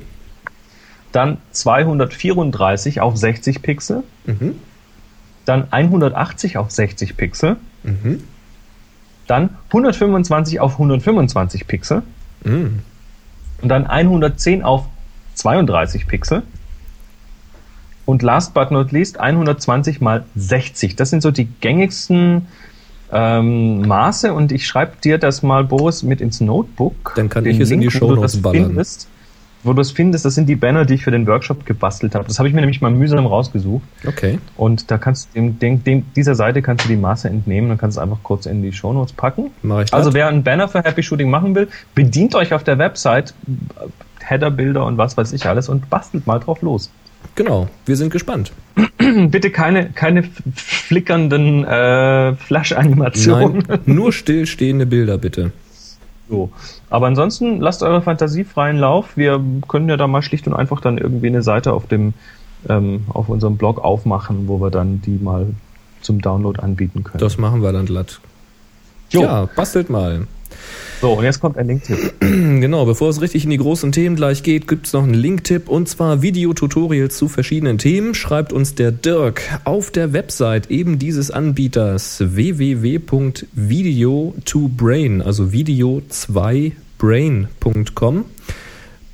dann 234 auf 60 Pixel, Mhm. dann 180 auf 60 Pixel, Mhm. dann 125 auf 125 Pixel Mhm. und dann 110 auf 32 Pixel. Und last but not least 120 mal 60. Das sind so die gängigsten ähm, Maße und ich schreibe dir das mal, Boris, mit ins Notebook. Dann kann Den ich es in die das ballern. Findest, wo du es findest, das sind die Banner, die ich für den Workshop gebastelt habe. Das habe ich mir nämlich mal mühsam rausgesucht. Okay. Und da kannst du dem, dem, dem, dieser Seite kannst du die Maße entnehmen und kannst es einfach kurz in die Shownotes packen. Mach ich Also das? wer einen Banner für Happy Shooting machen will, bedient euch auf der Website Headerbilder und was weiß ich alles und bastelt mal drauf los. Genau, wir sind gespannt. Bitte keine, keine flickernden äh, Flash-Animationen. Nur stillstehende Bilder bitte. So. Aber ansonsten lasst eure Fantasie freien Lauf. Wir können ja da mal schlicht und einfach dann irgendwie eine Seite auf dem ähm, auf unserem Blog aufmachen, wo wir dann die mal zum Download anbieten können. Das machen wir dann glatt. Jo. Ja, bastelt mal. So, und jetzt kommt ein Linktipp. Genau, bevor es richtig in die großen Themen gleich geht, gibt es noch einen Linktipp und zwar Videotutorials zu verschiedenen Themen. Schreibt uns der Dirk auf der Website eben dieses Anbieters www.video2brain, also video2brain.com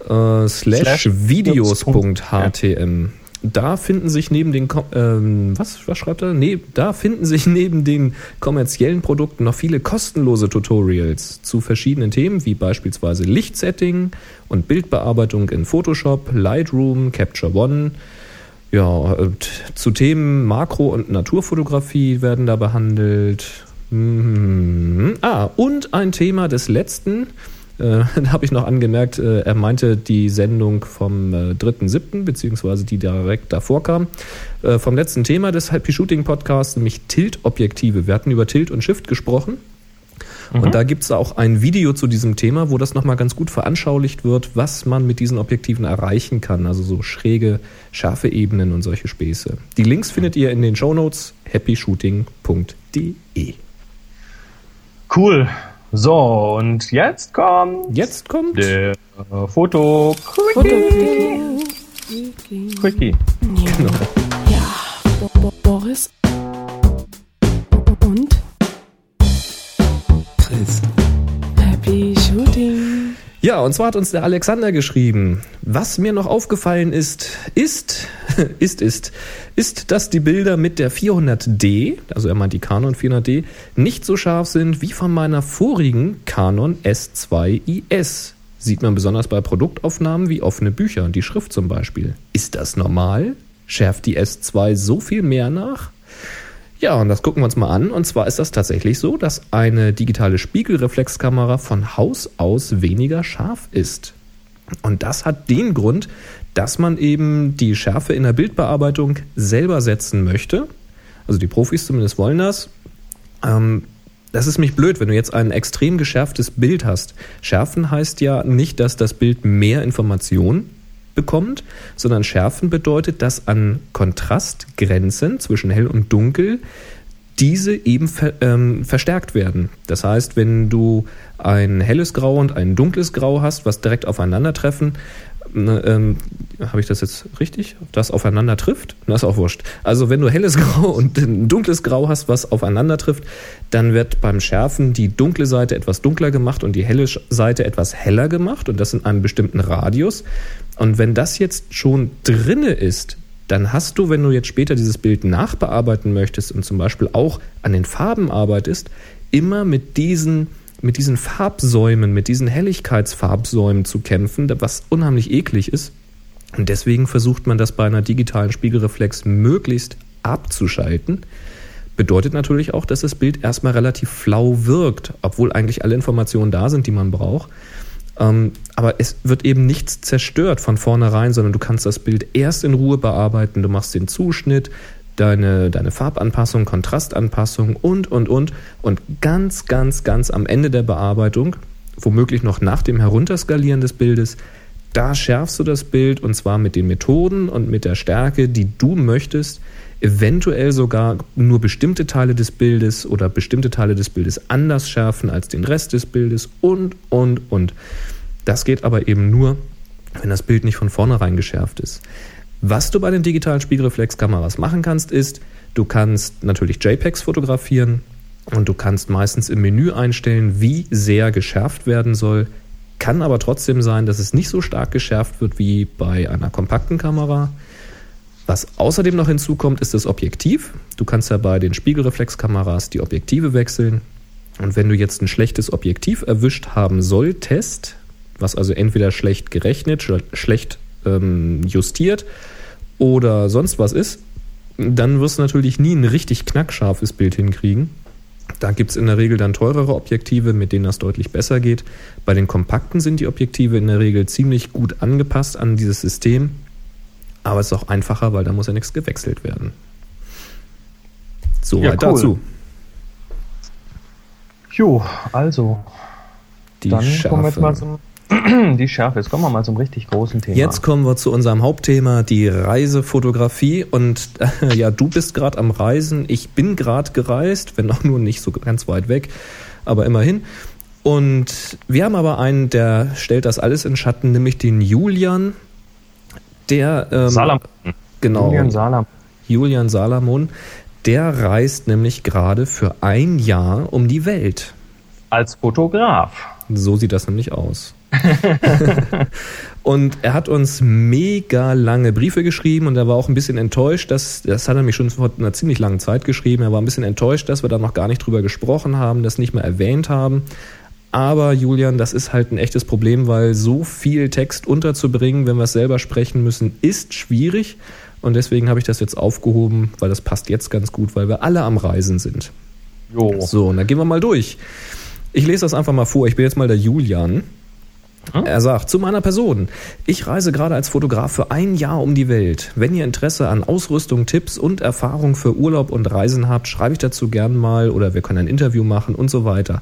äh, slash videos.htm. Da finden sich neben den ähm, was was schreibt er? Nee, da finden sich neben den kommerziellen Produkten noch viele kostenlose Tutorials zu verschiedenen Themen wie beispielsweise Lichtsetting und Bildbearbeitung in Photoshop, Lightroom, Capture One. Ja, zu Themen Makro- und Naturfotografie werden da behandelt. Mhm. Ah, und ein Thema des letzten äh, da habe ich noch angemerkt, äh, er meinte die Sendung vom äh, 3.7., beziehungsweise die direkt davor kam, äh, vom letzten Thema des Happy Shooting Podcasts, nämlich Tilt-Objektive. Wir hatten über Tilt und Shift gesprochen. Mhm. Und da gibt es auch ein Video zu diesem Thema, wo das nochmal ganz gut veranschaulicht wird, was man mit diesen Objektiven erreichen kann. Also so schräge, scharfe Ebenen und solche Späße. Die Links findet ihr in den Shownotes happyshooting.de. Cool. So, und jetzt kommt. Jetzt kommt. Der Foto. Quickie. Quickie. Genau. Ja, Bo Boris. Und? Chris. Ja, und zwar hat uns der Alexander geschrieben, was mir noch aufgefallen ist, ist, ist, ist, ist, dass die Bilder mit der 400D, also er meint die Canon 400D, nicht so scharf sind wie von meiner vorigen Canon S2IS. Sieht man besonders bei Produktaufnahmen wie offene Bücher, die Schrift zum Beispiel. Ist das normal? Schärft die S2 so viel mehr nach? Ja, und das gucken wir uns mal an. Und zwar ist das tatsächlich so, dass eine digitale Spiegelreflexkamera von Haus aus weniger scharf ist. Und das hat den Grund, dass man eben die Schärfe in der Bildbearbeitung selber setzen möchte. Also die Profis zumindest wollen das. Ähm, das ist mich blöd, wenn du jetzt ein extrem geschärftes Bild hast. Schärfen heißt ja nicht, dass das Bild mehr Informationen bekommt, sondern schärfen bedeutet, dass an Kontrastgrenzen zwischen hell und dunkel diese eben ver, ähm, verstärkt werden. Das heißt, wenn du ein helles Grau und ein dunkles Grau hast, was direkt aufeinandertreffen, Ne, ähm, habe ich das jetzt richtig? Das aufeinander trifft? Das ist auch wurscht. Also wenn du helles Grau und ein dunkles Grau hast, was aufeinander trifft, dann wird beim Schärfen die dunkle Seite etwas dunkler gemacht und die helle Seite etwas heller gemacht und das in einem bestimmten Radius. Und wenn das jetzt schon drinne ist, dann hast du, wenn du jetzt später dieses Bild nachbearbeiten möchtest und zum Beispiel auch an den Farben arbeitest, immer mit diesen mit diesen Farbsäumen, mit diesen Helligkeitsfarbsäumen zu kämpfen, was unheimlich eklig ist. Und deswegen versucht man das bei einer digitalen Spiegelreflex möglichst abzuschalten. Bedeutet natürlich auch, dass das Bild erstmal relativ flau wirkt, obwohl eigentlich alle Informationen da sind, die man braucht. Ähm, aber es wird eben nichts zerstört von vornherein, sondern du kannst das Bild erst in Ruhe bearbeiten. Du machst den Zuschnitt, deine, deine Farbanpassung, Kontrastanpassung und, und, und. Und ganz, ganz, ganz am Ende der Bearbeitung, womöglich noch nach dem Herunterskalieren des Bildes, da schärfst du das Bild und zwar mit den Methoden und mit der Stärke, die du möchtest, eventuell sogar nur bestimmte Teile des Bildes oder bestimmte Teile des Bildes anders schärfen als den Rest des Bildes und, und, und. Das geht aber eben nur, wenn das Bild nicht von vornherein geschärft ist. Was du bei den digitalen Spiegelreflexkameras machen kannst, ist, du kannst natürlich JPEGs fotografieren und du kannst meistens im Menü einstellen, wie sehr geschärft werden soll. Kann aber trotzdem sein, dass es nicht so stark geschärft wird wie bei einer kompakten Kamera. Was außerdem noch hinzukommt, ist das Objektiv. Du kannst ja bei den Spiegelreflexkameras die Objektive wechseln. Und wenn du jetzt ein schlechtes Objektiv erwischt haben solltest, was also entweder schlecht gerechnet, schlecht ähm, justiert oder sonst was ist, dann wirst du natürlich nie ein richtig knackscharfes Bild hinkriegen. Da gibt es in der Regel dann teurere Objektive, mit denen das deutlich besser geht. Bei den kompakten sind die Objektive in der Regel ziemlich gut angepasst an dieses System. Aber es ist auch einfacher, weil da muss ja nichts gewechselt werden. Soweit ja, cool. dazu. Jo, also. Die dann Schärfe. kommen wir jetzt mal zum Die Schärfe. Jetzt kommen wir mal zum richtig großen Thema. Jetzt kommen wir zu unserem Hauptthema, die Reisefotografie. Und äh, ja, du bist gerade am Reisen. Ich bin gerade gereist, wenn auch nur nicht so ganz weit weg, aber immerhin. Und wir haben aber einen, der stellt das alles in Schatten, nämlich den Julian, der ähm, Salam. genau Julian Salam. Julian Salamon, der reist nämlich gerade für ein Jahr um die Welt. Als Fotograf. So sieht das nämlich aus. und er hat uns mega lange Briefe geschrieben und er war auch ein bisschen enttäuscht, dass, das hat er mich schon vor einer ziemlich langen Zeit geschrieben, er war ein bisschen enttäuscht, dass wir da noch gar nicht drüber gesprochen haben, das nicht mehr erwähnt haben. Aber Julian, das ist halt ein echtes Problem, weil so viel Text unterzubringen, wenn wir es selber sprechen müssen, ist schwierig. Und deswegen habe ich das jetzt aufgehoben, weil das passt jetzt ganz gut, weil wir alle am Reisen sind. Jo. So, und dann gehen wir mal durch. Ich lese das einfach mal vor. Ich bin jetzt mal der Julian. Er sagt, zu meiner Person. Ich reise gerade als Fotograf für ein Jahr um die Welt. Wenn ihr Interesse an Ausrüstung, Tipps und Erfahrung für Urlaub und Reisen habt, schreibe ich dazu gern mal oder wir können ein Interview machen und so weiter.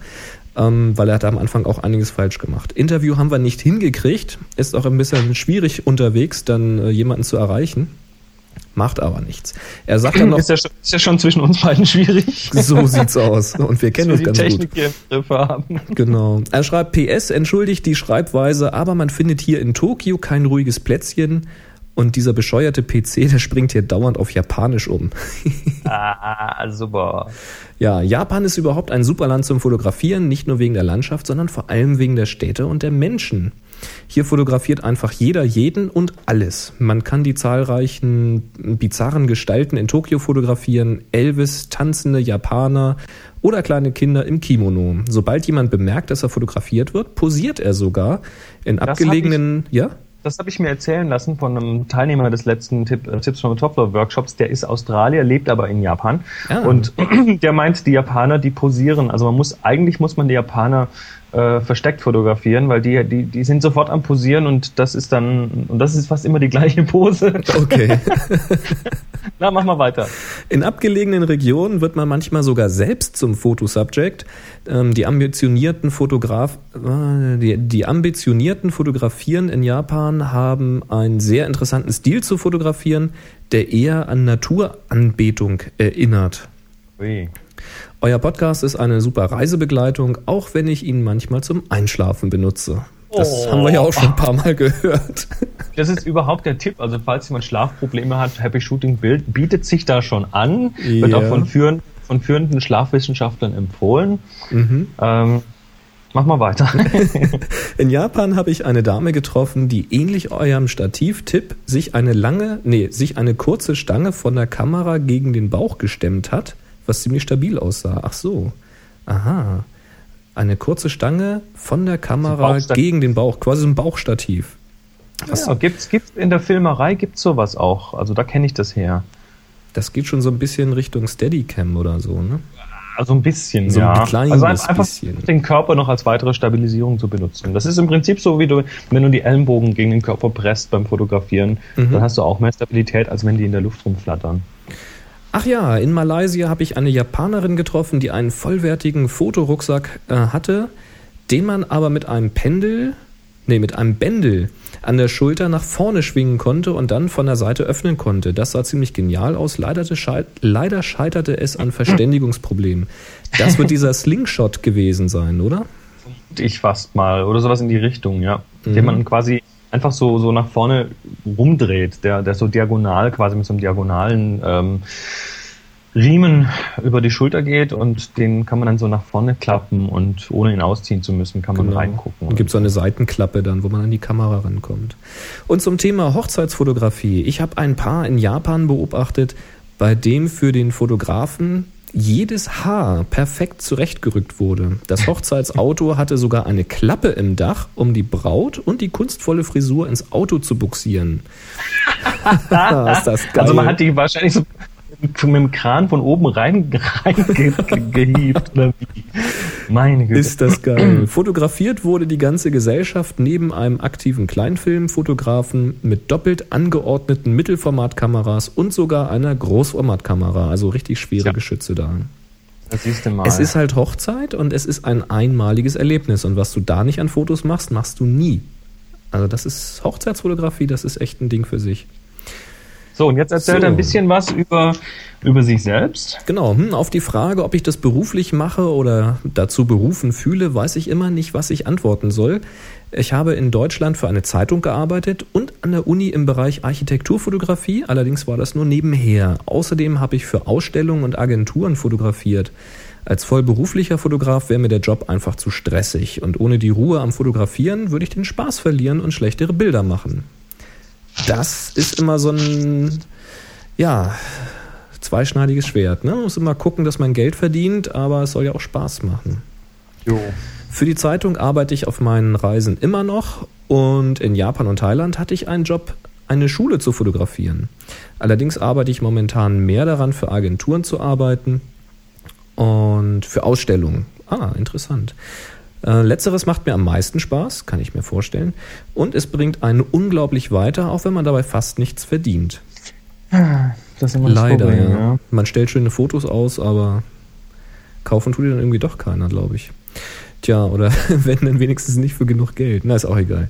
Ähm, weil er hat am Anfang auch einiges falsch gemacht. Interview haben wir nicht hingekriegt. Ist auch ein bisschen schwierig unterwegs, dann äh, jemanden zu erreichen. Macht aber nichts. Er sagt dann noch, Ist ja, schon, ist ja schon zwischen uns beiden schwierig. so sieht's aus. Und wir kennen uns ganz gut. Technik hier im Griff haben. Genau. Er schreibt PS, entschuldigt die Schreibweise, aber man findet hier in Tokio kein ruhiges Plätzchen und dieser bescheuerte PC, der springt hier dauernd auf Japanisch um. Ah, super. Ja, Japan ist überhaupt ein super Land zum Fotografieren, nicht nur wegen der Landschaft, sondern vor allem wegen der Städte und der Menschen. Hier fotografiert einfach jeder jeden und alles. Man kann die zahlreichen bizarren Gestalten in Tokio fotografieren, Elvis, tanzende Japaner oder kleine Kinder im Kimono. Sobald jemand bemerkt, dass er fotografiert wird, posiert er sogar in hab abgelegenen, ja? Das habe ich mir erzählen lassen von einem Teilnehmer des letzten Tipp, äh, Tipps from the Top Floor Workshops. Der ist Australier, lebt aber in Japan. Ah. Und der meint, die Japaner, die posieren. Also man muss, eigentlich muss man die Japaner äh, versteckt fotografieren, weil die, die, die sind sofort am Posieren und das ist dann, und das ist fast immer die gleiche Pose. Okay. Na, mach mal weiter. In abgelegenen Regionen wird man manchmal sogar selbst zum Fotosubject. Ähm, die ambitionierten Fotograf, äh, die, die ambitionierten Fotografieren in Japan haben einen sehr interessanten Stil zu fotografieren, der eher an Naturanbetung erinnert. Ui. Euer Podcast ist eine super Reisebegleitung, auch wenn ich ihn manchmal zum Einschlafen benutze. Das Oh. haben wir ja auch schon ein paar Mal gehört. Das ist überhaupt der Tipp. Also falls jemand Schlafprobleme hat, Happy Shooting Bild bietet sich da schon an. Wird Ja. auch von, führen, von führenden Schlafwissenschaftlern empfohlen. Mhm. Ähm, mach mal weiter. In Japan habe ich eine Dame getroffen, die ähnlich eurem Stativtipp sich eine lange, nee, sich eine kurze Stange von der Kamera gegen den Bauch gestemmt hat, was ziemlich stabil aussah. Ach so. Aha. Eine kurze Stange von der Kamera gegen den Bauch, quasi so ein Bauchstativ. ja, gibt's, gibt's in der Filmerei gibt's sowas auch. Also da kenne ich das her. Das geht schon so ein bisschen Richtung Steadicam oder so, ne? Also ein bisschen, So ein ja. kleines also einfach einfach bisschen. den Körper noch als weitere Stabilisierung zu benutzen. Das ist im Prinzip so, wie du, wenn du die Ellenbogen gegen den Körper presst beim Fotografieren, Mhm. dann hast du auch mehr Stabilität, als wenn die in der Luft rumflattern. Ach ja, in Malaysia habe ich eine Japanerin getroffen, die einen vollwertigen Fotorucksack äh, hatte, den man aber mit einem Pendel, nee, mit einem Bändel an der Schulter nach vorne schwingen konnte und dann von der Seite öffnen konnte. Das sah ziemlich genial aus. Leider, scheit leider scheiterte es an Verständigungsproblemen. Das wird dieser Slingshot gewesen sein, oder? Ich fast mal oder sowas in die Richtung, ja. Mhm. Den man quasi einfach so, so nach vorne rumdreht, der, der so diagonal, quasi mit so einem diagonalen ähm, Riemen über die Schulter geht und den kann man dann so nach vorne klappen und ohne ihn ausziehen zu müssen, kann man reingucken. Und gibt so eine Seitenklappe dann, wo man an die Kamera rankommt. Und zum Thema Hochzeitsfotografie. Ich habe ein Paar in Japan beobachtet, bei dem für den Fotografen jedes Haar perfekt zurechtgerückt wurde. Das Hochzeitsauto hatte sogar eine Klappe im Dach, um die Braut und die kunstvolle Frisur ins Auto zu buxieren. ist das geil. Also man hat die wahrscheinlich so mit dem Kran von oben rein, reingehievt wie. Meine Güte. Ist das geil. Fotografiert wurde die ganze Gesellschaft neben einem aktiven Kleinfilmfotografen mit doppelt angeordneten Mittelformatkameras und sogar einer Großformatkamera, also richtig schwere Ja. Geschütze da. das siehst du mal. Es ist halt Hochzeit und es ist ein einmaliges Erlebnis und was du da nicht an Fotos machst, machst du nie. Also das ist Hochzeitsfotografie, das ist echt ein Ding für sich. So, und jetzt erzählt So. er ein bisschen was über, über sich selbst. Genau, hm, auf die Frage, ob ich das beruflich mache oder dazu berufen fühle, weiß ich immer nicht, was ich antworten soll. Ich habe in Deutschland für eine Zeitung gearbeitet und an der Uni im Bereich Architekturfotografie, allerdings war das nur nebenher. Außerdem habe ich für Ausstellungen und Agenturen fotografiert. Als vollberuflicher Fotograf wäre mir der Job einfach zu stressig und ohne die Ruhe am Fotografieren würde ich den Spaß verlieren und schlechtere Bilder machen. Das ist immer so ein, ja, zweischneidiges Schwert. Ne? Man muss immer gucken, dass man Geld verdient, aber es soll ja auch Spaß machen. Jo. Für die Zeitung arbeite ich auf meinen Reisen immer noch und in Japan und Thailand hatte ich einen Job, eine Schule zu fotografieren. Allerdings arbeite ich momentan mehr daran, für Agenturen zu arbeiten und für Ausstellungen. Ah, interessant. Äh, Letzteres macht mir am meisten Spaß, kann ich mir vorstellen. Und es bringt einen unglaublich weiter, auch wenn man dabei fast nichts verdient. Das ist immer das Leider, Problem, ja. Man stellt schöne Fotos aus, aber kaufen tut die dann irgendwie doch keiner, glaube ich. Tja, oder wenn dann wenigstens nicht für genug Geld. Na, ist auch egal.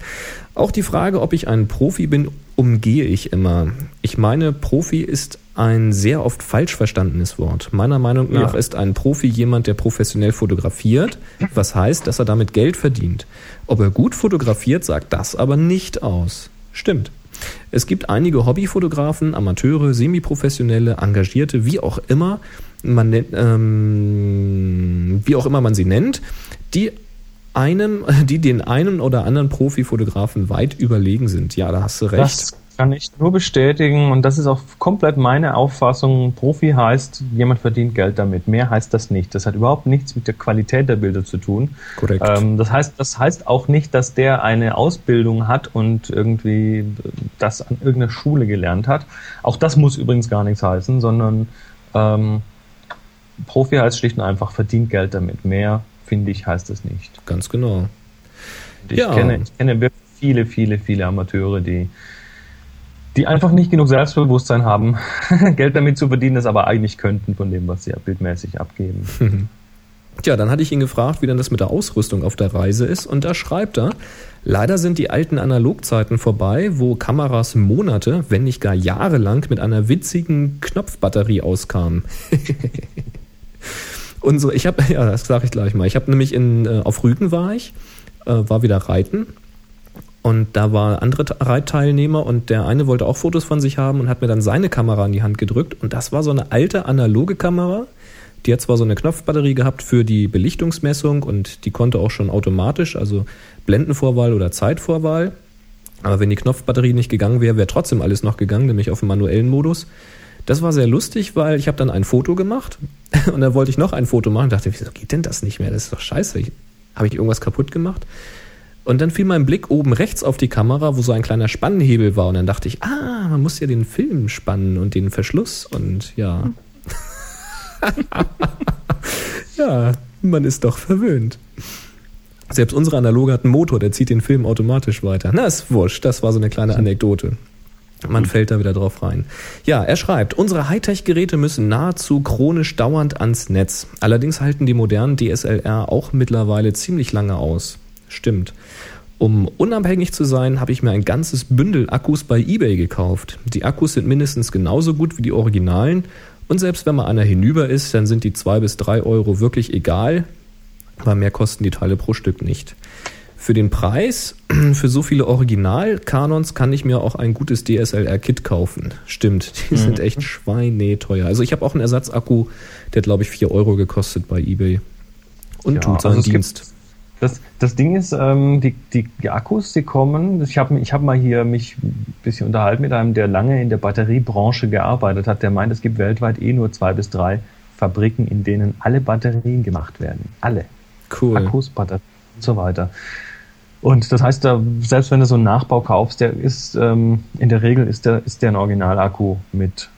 Auch die Frage, ob ich ein Profi bin, umgehe ich immer. Ich meine, Profi ist ein sehr oft falsch verstandenes Wort. Meiner Meinung nach Ja. ist ein Profi jemand, der professionell fotografiert, was heißt, dass er damit Geld verdient. Ob er gut fotografiert, sagt das aber nicht aus. Stimmt. Es gibt einige Hobbyfotografen, Amateure, Semiprofessionelle, Engagierte, wie auch immer man ähm, wie auch immer man sie nennt, die einem, die den einen oder anderen Profifotografen weit überlegen sind. Ja, da hast du recht. Das kann ich nur bestätigen und das ist auch komplett meine Auffassung. Profi heißt, jemand verdient Geld damit. Mehr heißt das nicht. Das hat überhaupt nichts mit der Qualität der Bilder zu tun. Korrekt. Ähm, das heißt, das heißt auch nicht, dass der eine Ausbildung hat und irgendwie das an irgendeiner Schule gelernt hat. Auch das muss übrigens gar nichts heißen, sondern ähm, Profi heißt schlicht und einfach verdient Geld damit. Mehr finde ich heißt es nicht. Ganz genau. Ich Ja. kenne, ich kenne wirklich viele, viele, viele Amateure, die, die einfach nicht genug Selbstbewusstsein haben, Geld damit zu verdienen, das aber eigentlich könnten von dem, was sie bildmäßig abgeben. Tja, dann hatte ich ihn gefragt, wie denn das mit der Ausrüstung auf der Reise ist. Und da schreibt er, leider sind die alten Analogzeiten vorbei, wo Kameras Monate, wenn nicht gar jahrelang mit einer witzigen Knopfbatterie auskamen. Unsere, ich habe, ja, das sage ich gleich mal. Ich habe nämlich in, äh, auf Rügen war ich, äh, war wieder reiten. Und da war andere Te- Reitteilnehmer und der eine wollte auch Fotos von sich haben und hat mir dann seine Kamera in die Hand gedrückt. Und das war so eine alte analoge Kamera. Die hat zwar so eine Knopfbatterie gehabt für die Belichtungsmessung und die konnte auch schon automatisch, also Blendenvorwahl oder Zeitvorwahl. Aber wenn die Knopfbatterie nicht gegangen wäre, wäre trotzdem alles noch gegangen, nämlich auf dem manuellen Modus. Das war sehr lustig, weil ich habe dann ein Foto gemacht und dann wollte ich noch ein Foto machen und dachte, wieso geht denn das nicht mehr? Das ist doch scheiße. Habe ich irgendwas kaputt gemacht? Und dann fiel mein Blick oben rechts auf die Kamera, wo so ein kleiner Spannhebel war. Und dann dachte ich, ah, man muss ja den Film spannen und den Verschluss. Und ja. ja, man ist doch verwöhnt. Selbst unsere Analoge hat einen Motor, der zieht den Film automatisch weiter. Na, ist wurscht. Das war so eine kleine Anekdote. Man fällt da wieder drauf rein. Ja, er schreibt, unsere Hightech-Geräte müssen nahezu chronisch dauernd ans Netz. Allerdings halten die modernen DSLR auch mittlerweile ziemlich lange aus. Stimmt. Um unabhängig zu sein, habe ich mir ein ganzes Bündel Akkus bei eBay gekauft. Die Akkus sind mindestens genauso gut wie die Originalen und selbst wenn mal einer hinüber ist, dann sind die zwei bis drei Euro wirklich egal, weil mehr kosten die Teile pro Stück nicht. Für den Preis, für so viele Original-Kanons kann ich mir auch ein gutes DSLR-Kit kaufen. Stimmt, die sind echt schweineteuer. Also ich habe auch einen Ersatzakku, der hat glaube ich 4 Euro gekostet bei eBay. Und Ja, tut seinen also Dienst. Das, das Ding ist, ähm, die, die, die Akkus, die kommen, ich habe ich hab mal hier mich ein bisschen unterhalten mit einem, der lange in der Batteriebranche gearbeitet hat, der meint, es gibt weltweit eh nur zwei bis drei Fabriken, in denen alle Batterien gemacht werden. Alle. Cool. Akkus, Batterien und so weiter. Und das heißt, da, selbst wenn du so einen Nachbau kaufst, der ist, ähm, in der Regel ist der, ist der ein Originalakku mit,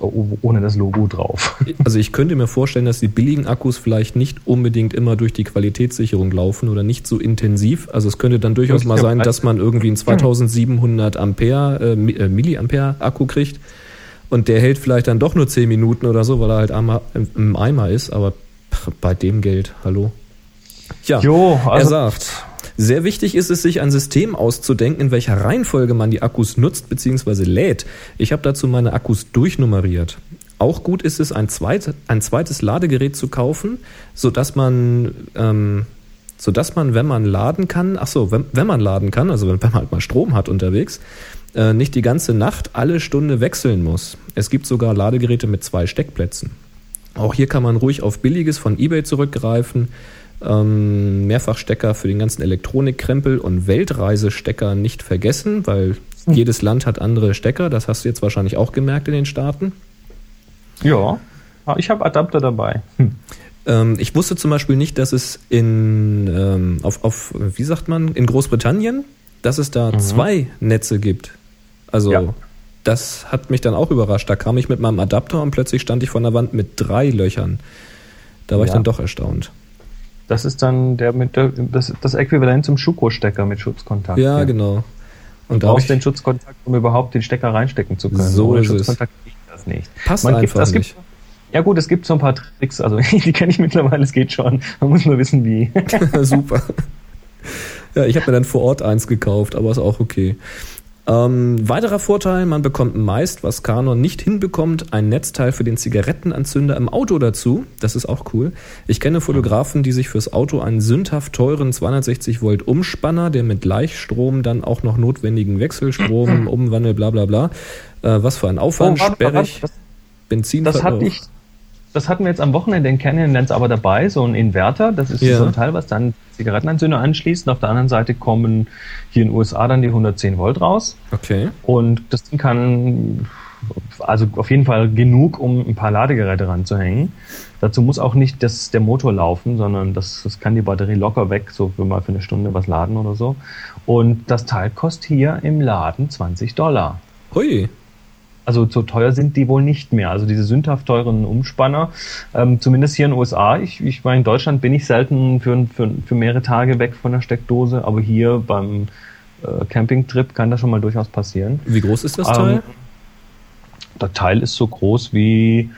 ohne das Logo drauf. Also ich könnte mir vorstellen, dass die billigen Akkus vielleicht nicht unbedingt immer durch die Qualitätssicherung laufen oder nicht so intensiv. Also es könnte dann durchaus mal sein, dass man irgendwie einen 2700 Ampere, äh, äh, Milliampere Akku kriegt und der hält vielleicht dann doch nur 10 Minuten oder so, weil er halt einmal im- im Eimer ist. Aber bei dem Geld, hallo. Ja, Jo, er also sagt, Sehr wichtig ist es, sich ein System auszudenken, in welcher Reihenfolge man die Akkus nutzt bzw. lädt. Ich habe dazu meine Akkus durchnummeriert. Auch gut ist es, ein, zweit, ein zweites Ladegerät zu kaufen, sodass man, ähm, sodass man, wenn man laden kann, ach so, wenn, wenn man laden kann, also wenn, wenn man halt mal Strom hat unterwegs, äh, nicht die ganze Nacht alle Stunde wechseln muss. Es gibt sogar Ladegeräte mit zwei Steckplätzen. Auch hier kann man ruhig auf billiges von eBay zurückgreifen. Ähm, Mehrfachstecker für den ganzen Elektronikkrempel und Weltreisestecker nicht vergessen, weil Hm. jedes Land hat andere Stecker. Das hast du jetzt wahrscheinlich auch gemerkt in den Staaten. Ja, ich habe Adapter dabei. Hm. Ähm, ich wusste zum Beispiel nicht, dass es in ähm, auf, auf wie sagt man in Großbritannien, dass es da zwei Netze gibt. Also Ja. das hat mich dann auch überrascht. Da kam ich mit meinem Adapter und plötzlich stand ich vor der Wand mit drei Löchern. Da war ich Ja. dann doch erstaunt. Das ist dann der mit der, das, das Äquivalent zum Schuko-Stecker mit Schutzkontakt. Ja, genau. Und Du brauchst den Schutzkontakt, um überhaupt den Stecker reinstecken zu können. So Ohne ist es. Schutzkontakt geht das nicht. passt Man gibt, einfach das nicht. gibt, ja gut, es gibt so ein paar Tricks, also die kenne ich mittlerweile, es geht schon. Man muss nur wissen, wie. Super. Ja, ich habe mir dann vor Ort eins gekauft, aber ist auch okay. Ähm, weiterer Vorteil, man bekommt meist, was Canon nicht hinbekommt, ein Netzteil für den Zigarettenanzünder im Auto dazu. Das ist auch cool. Ich kenne Fotografen, die sich fürs Auto einen sündhaft teuren 260 Volt Umspanner, der mit Gleichstrom dann auch noch notwendigen Wechselstrom umwandelt, bla bla bla. Äh, was für ein Aufwand, Oh, sperrig, das, Benzin. das hatte ich. Das hatten wir jetzt am Wochenende in Canyon Lens aber dabei, so ein Inverter. Das ist Ja. so ein Teil, was dann Zigarettenanzünder anschließt. Und auf der anderen Seite kommen hier in den USA dann die 110 Volt raus. Okay. Und das Ding kann also auf jeden Fall genug, um ein paar Ladegeräte ranzuhängen. Dazu muss auch nicht das, der Motor laufen, sondern das, das kann die Batterie locker weg, so für mal für eine Stunde was laden oder so. Und das Teil kostet hier im Laden 20 Dollar. Hui. Also so teuer sind die wohl nicht mehr. Also diese sündhaft teuren Umspanner, ähm, zumindest hier in den USA. Ich, ich meine, in Deutschland bin ich selten für, für, für mehrere Tage weg von der Steckdose, aber hier beim äh, Campingtrip kann das schon mal durchaus passieren. Wie groß ist das Ähm, Teil? Der Teil ist so groß wie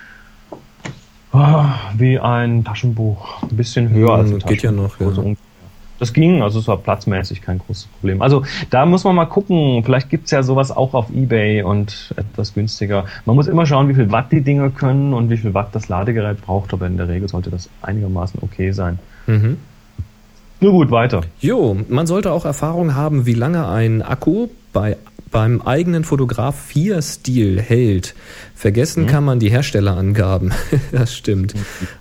ah, wie ein Taschenbuch. Ein bisschen höher Hm, als ein geht ja Taschenbuch. noch, ja. So ungefähr. Das ging, also es war platzmäßig kein großes Problem. Also da muss man mal gucken, vielleicht gibt's ja sowas auch auf Ebay und etwas günstiger. Man muss immer schauen, wie viel Watt die Dinger können und wie viel Watt das Ladegerät braucht, aber in der Regel sollte das einigermaßen okay sein. Mhm. Nur gut, weiter. Jo, man sollte auch Erfahrung haben, wie lange ein Akku bei, beim eigenen Fotograf 4 Stil hält. Vergessen kann man die Herstellerangaben. das stimmt.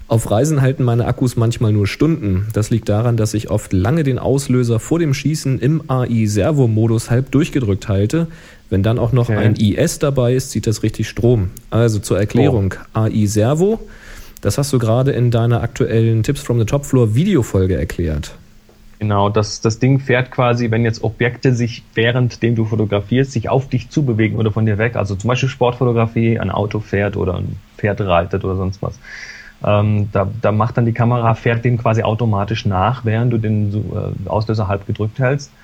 Auf Reisen halten meine Akkus manchmal nur Stunden. Das liegt daran, dass ich oft lange den Auslöser vor dem Schießen im AI-Servo-Modus halb durchgedrückt halte. Wenn dann auch noch Okay. ein IS dabei ist, zieht das richtig Strom. Also zur Erklärung, AI-Servo, das hast du gerade in deiner aktuellen Tips from the Top Floor Videofolge erklärt. Genau, das, das Ding fährt quasi, wenn jetzt Objekte sich währenddem du fotografierst, sich auf dich zubewegen oder von dir weg. Also zum Beispiel Sportfotografie, ein Auto fährt oder ein Pferd reitet oder sonst was. Ähm, da, da macht dann die Kamera, fährt dem quasi automatisch nach, während du den äh, Auslöser halb gedrückt hältst.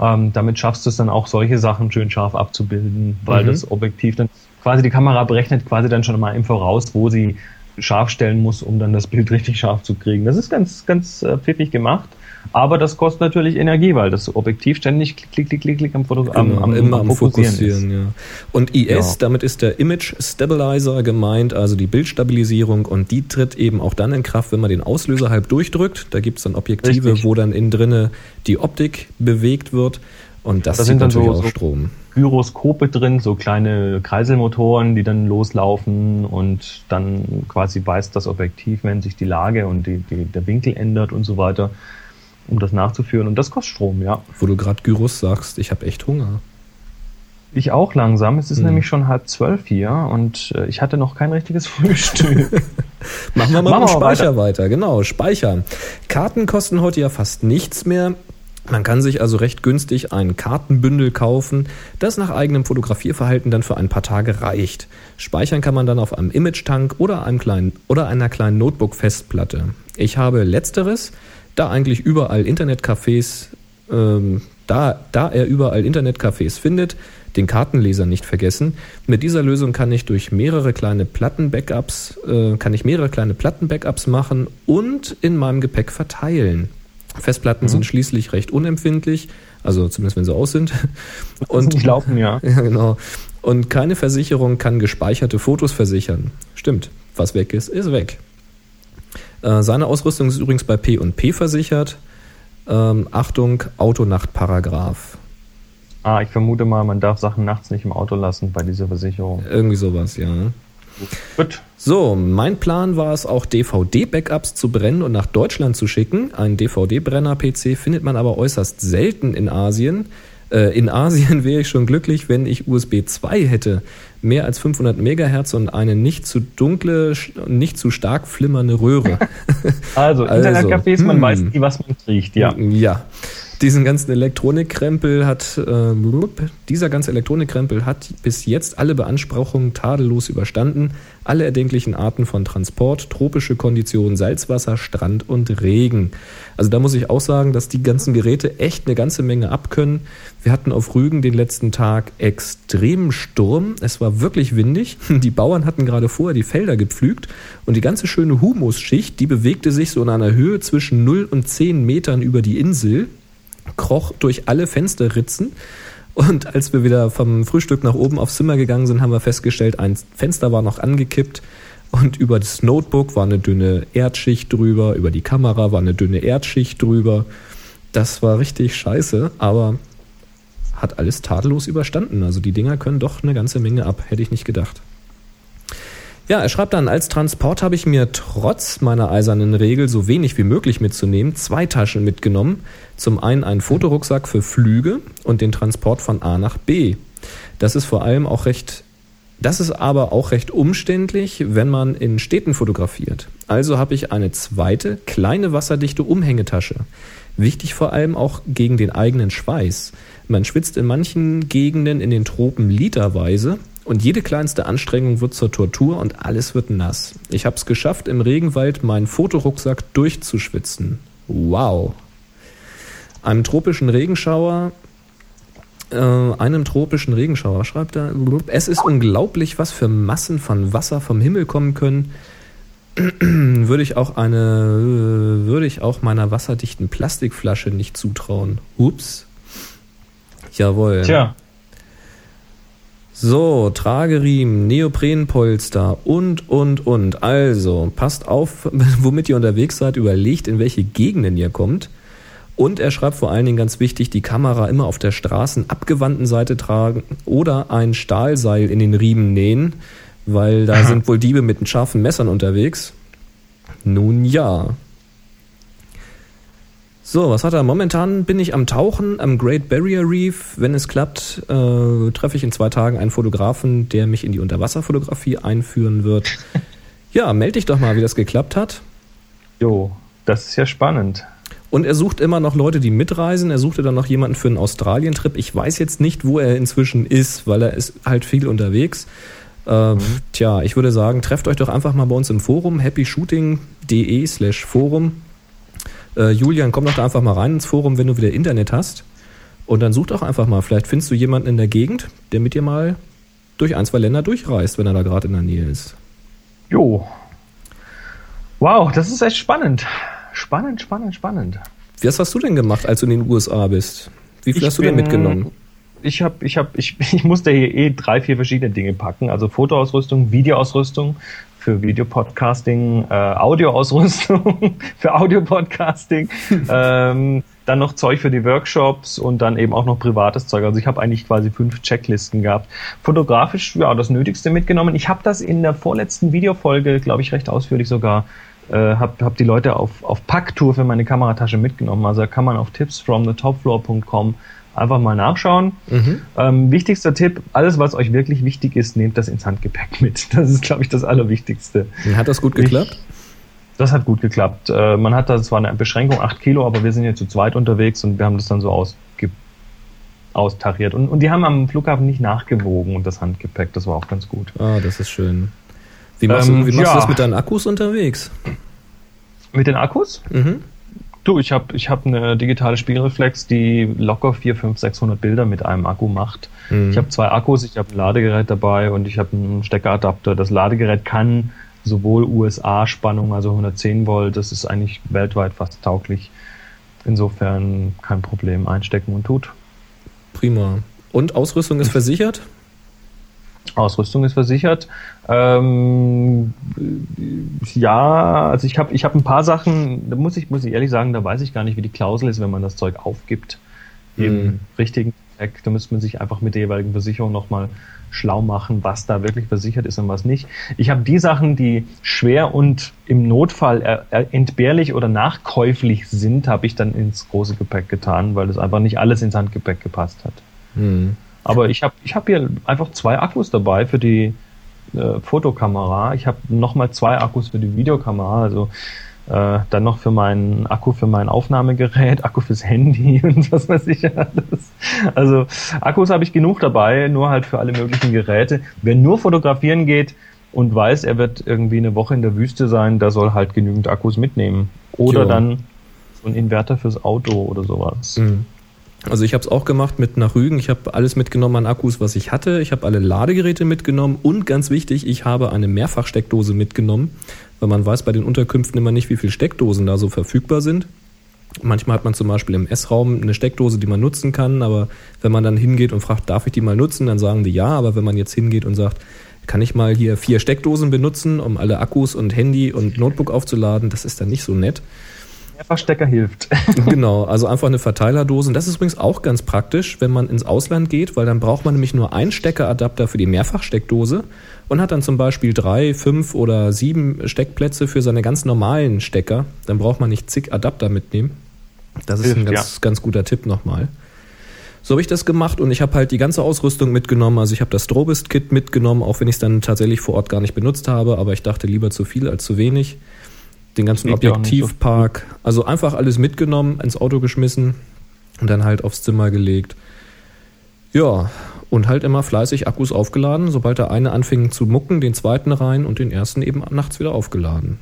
Ähm, damit schaffst du es dann auch, solche Sachen schön scharf abzubilden, weil Mhm. das Objektiv dann quasi die Kamera berechnet quasi dann schon mal im Voraus, wo sie scharf stellen muss, um dann das Bild richtig scharf zu kriegen. Das ist ganz, ganz äh, pfiffig gemacht. Aber das kostet natürlich Energie, weil das Objektiv ständig klick, klick, klick, klick, am, Foto am, Genau, am, immer am Fokussieren Fokussieren, ist. ja. Und IS, Ja. damit ist der Image Stabilizer gemeint, also die Bildstabilisierung und die tritt eben auch dann in Kraft, wenn man den Auslöser halb durchdrückt. Da gibt's dann Objektive, Richtig. wo dann innen drinne die Optik bewegt wird und das, Das sind dann natürlich so- auch so- Strom. Gyroskope drin, so kleine Kreiselmotoren, die dann loslaufen und dann quasi weiß das Objektiv, wenn sich die Lage und die, die, der Winkel ändert und so weiter, um das nachzuführen. Und das kostet Strom, ja. Wo du gerade Gyros sagst, ich habe echt Hunger. Ich auch langsam. Es ist Hm. nämlich schon halb zwölf hier und äh, ich hatte noch kein richtiges Frühstück. Machen wir mal Machen mit Speicher weiter. Genau, Speichern. Karten kosten heute ja fast nichts mehr. Man kann sich also recht günstig ein Kartenbündel kaufen, das nach eigenem Fotografierverhalten dann für ein paar Tage reicht. Speichern kann man dann auf einem Image-Tank oder einem kleinen oder einer kleinen Notebook-Festplatte. Ich habe letzteres, da eigentlich überall Internetcafés, ähm, da, da er überall Internetcafés findet, den Kartenleser nicht vergessen. Mit dieser Lösung kann ich durch mehrere kleine Platten-Backups, äh, kann ich mehrere kleine Platten-Backups machen und in meinem Gepäck verteilen. Festplatten sind schließlich recht unempfindlich, also zumindest wenn sie aus sind. Und nicht laufen, ja. Ja, genau. Und keine Versicherung kann gespeicherte Fotos versichern. Stimmt. Was weg ist, ist weg. Äh, seine Ausrüstung ist übrigens bei P&P versichert. Ähm, Achtung, Autonachtparagraph. Ah, ich vermute mal, man darf Sachen nachts nicht im Auto lassen bei dieser Versicherung. Irgendwie sowas, ja. Gut. So, mein Plan war es auch DVD-Backups zu brennen und nach Deutschland zu schicken. Ein DVD-Brenner-PC findet man aber äußerst selten in Asien. Äh, in Asien wäre ich schon glücklich, wenn ich USB 2 hätte. Mehr als 500 Megahertz und eine nicht zu dunkle, nicht zu stark flimmernde Röhre. Also, Also, Internetcafés, man hm. weiß nie, was man kriegt, ja. Ja. Diesen ganzen Elektronikkrempel hat, äh, dieser ganze Elektronikkrempel hat bis jetzt alle Beanspruchungen tadellos überstanden. Alle erdenklichen Arten von Transport, tropische Konditionen, Salzwasser, Strand und Regen. Also da muss ich auch sagen, dass die ganzen Geräte echt eine ganze Menge abkönnen. Wir hatten auf Rügen den letzten Tag extremen Sturm. Es war wirklich windig. Die Bauern hatten gerade vorher die Felder gepflügt und die ganze schöne Humusschicht, die bewegte sich so in einer Höhe zwischen 0 und 10 Metern über die Insel kroch durch alle Fensterritzen. Und als wir wieder vom Frühstück nach oben aufs Zimmer gegangen sind, haben wir festgestellt, ein Fenster war noch angekippt und über das Notebook war eine dünne Erdschicht drüber, über die Kamera war eine dünne Erdschicht drüber. Das war richtig scheiße, aber hat alles tadellos überstanden. Also die Dinger können doch eine ganze Menge ab, hätte ich nicht gedacht. Ja, er schreibt dann, als Transport habe ich mir trotz meiner eisernen Regel, so wenig wie möglich mitzunehmen, zwei Taschen mitgenommen. Zum einen einen Fotorucksack für Flüge und den Transport von A nach B. Das ist vor allem auch recht, das ist aber auch recht umständlich, wenn man in Städten fotografiert. Also habe ich eine zweite, kleine wasserdichte Umhängetasche. Wichtig vor allem auch gegen den eigenen Schweiß. Man schwitzt in manchen Gegenden in den Tropen literweise und jede kleinste Anstrengung wird zur Tortur und alles wird nass. Ich habe es geschafft, im Regenwald meinen Fotorucksack durchzuschwitzen. Wow. Einem tropischen Regenschauer, äh, einem tropischen Regenschauer, schreibt er, es ist unglaublich, was für Massen von Wasser vom Himmel kommen können. würde ich auch eine, würde ich auch meiner wasserdichten Plastikflasche nicht zutrauen. Ups. Jawohl. Tja, So, Trageriemen, Neoprenpolster und, und, und. Also, passt auf, womit ihr unterwegs seid, überlegt, in welche Gegenden ihr kommt. Und er schreibt vor allen Dingen ganz wichtig, die Kamera immer auf der Straßen abgewandten Seite tragen oder ein Stahlseil in den Riemen nähen, weil da sind wohl Diebe mit scharfen Messern unterwegs. Nun ja. So, was hat er? Momentan bin ich am Tauchen am Great Barrier Reef. Wenn es klappt, äh, treffe ich in zwei Tagen einen Fotografen, der mich in die Unterwasserfotografie einführen wird. Ja, melde dich doch mal, wie das geklappt hat. jo, das ist ja spannend. Und er sucht immer noch Leute, die mitreisen. Er suchte dann noch jemanden für einen Australien-Trip. Ich weiß jetzt nicht, wo er inzwischen ist, weil er ist halt viel unterwegs. Äh, Tja, ich würde sagen, trefft euch doch einfach mal bei uns im Forum, happyshooting.de slash Forum. Äh, Julian, komm doch da einfach mal rein ins Forum, wenn du wieder Internet hast. Und dann such doch einfach mal. Vielleicht findest du jemanden in der Gegend, der mit dir mal durch ein, zwei Länder durchreist, wenn er da gerade in der Nähe ist. Jo. Wow, das ist echt spannend. Spannend, spannend, spannend. Was hast du denn gemacht, als du in den USA bist? Wie viel Ich hast du denn mitgenommen? Ich habe, ich habe, ich, ich musste hier eh drei, vier verschiedene Dinge packen. Also Fotoausrüstung, Videoausrüstung für Videopodcasting, äh, Audioausrüstung für Audiopodcasting, ähm, dann noch Zeug für die Workshops und dann eben auch noch privates Zeug. Also ich habe eigentlich quasi fünf Checklisten gehabt. Fotografisch, ja, das Nötigste mitgenommen. Ich habe das in der vorletzten Videofolge, glaube ich, recht ausführlich sogar äh, habe hab die Leute auf, auf Packtour für meine Kameratasche mitgenommen. Also da kann man auf tipsfromthetopfloor.com einfach mal nachschauen. Ähm, wichtigster Tipp, alles was euch wirklich wichtig ist, nehmt das ins Handgepäck mit. Das ist, glaube ich, das Allerwichtigste. Hat das gut geklappt? Das hat gut geklappt. Äh, man hat da zwar eine Beschränkung, 8 Kilo, aber wir sind jetzt zu zweit unterwegs und wir haben das dann so ausge austariert. Und, und die haben am Flughafen nicht nachgewogen und das Handgepäck, das war auch ganz gut. Ah, das ist schön. Wie machst, Ähm, du, wie machst ja. du das mit deinen Akkus unterwegs? Mit den Akkus? Mhm. Du, ich habe ich hab eine digitale Spiegelreflex, die locker 4, 5, 600 Bilder mit einem Akku macht. Mhm. Ich habe zwei Akkus, ich habe ein Ladegerät dabei und ich habe einen Steckeradapter. Das Ladegerät kann sowohl USA-Spannung, also 110 Volt, das ist eigentlich weltweit fast tauglich. insofern kein Problem, einstecken und tut. Prima. Und Ausrüstung ist versichert? Ausrüstung ist versichert. Ähm, ja, also ich habe ich hab ein paar Sachen, da muss ich, muss ich ehrlich sagen, da weiß ich gar nicht, wie die Klausel ist, wenn man das Zeug aufgibt. Im Mhm. richtigen Zweck. Da müsste man sich einfach mit der jeweiligen Versicherung nochmal schlau machen, was da wirklich versichert ist und was nicht. Ich habe die Sachen, die schwer und im Notfall entbehrlich oder nachkäuflich sind, habe ich dann ins große Gepäck getan, weil es einfach nicht alles ins Handgepäck gepasst hat. Hm. Aber ich habe ich hab hier einfach zwei Akkus dabei für die äh, Fotokamera. Ich habe nochmal zwei Akkus für die Videokamera. Also äh, dann noch für meinen Akku für mein Aufnahmegerät, Akku fürs Handy und was weiß ich alles. Also Akkus habe ich genug dabei, nur halt für alle möglichen Geräte. Wer nur fotografieren geht und weiß, er wird irgendwie eine Woche in der Wüste sein, der soll halt genügend Akkus mitnehmen. Oder Jo. dann so ein Inverter fürs Auto oder sowas. Mhm. Also ich habe es auch gemacht mit nach Rügen. Ich habe alles mitgenommen an Akkus, was ich hatte. Ich habe alle Ladegeräte mitgenommen und ganz wichtig, ich habe eine Mehrfachsteckdose mitgenommen, weil man weiß bei den Unterkünften immer nicht, wie viele Steckdosen da so verfügbar sind. Manchmal hat man zum Beispiel im Essraum eine Steckdose, die man nutzen kann, aber wenn man dann hingeht und fragt, darf ich die mal nutzen, dann sagen die ja, aber wenn man jetzt hingeht und sagt, kann ich mal hier vier Steckdosen benutzen, um alle Akkus und Handy und Notebook aufzuladen, das ist dann nicht so nett. Mehrfachstecker hilft. Genau, also einfach eine Verteilerdose. Und das ist übrigens auch ganz praktisch, wenn man ins Ausland geht, weil dann braucht man nämlich nur einen Steckeradapter für die Mehrfachsteckdose und hat dann zum Beispiel drei, fünf oder sieben Steckplätze für seine ganz normalen Stecker. Dann braucht man nicht zig Adapter mitnehmen. Das ist ein ganz, ganz guter Tipp nochmal. So habe ich das gemacht und ich habe halt die ganze Ausrüstung mitgenommen. Also ich habe das Strobist-Kit mitgenommen, auch wenn ich es dann tatsächlich vor Ort gar nicht benutzt habe, aber ich dachte lieber zu viel als zu wenig. Den ganzen nicht so Objektivpark, also einfach alles mitgenommen, ins Auto geschmissen und dann halt aufs Zimmer gelegt. Ja, und halt immer fleißig Akkus aufgeladen. Sobald der eine anfing zu mucken, den zweiten rein und den ersten eben nachts wieder aufgeladen.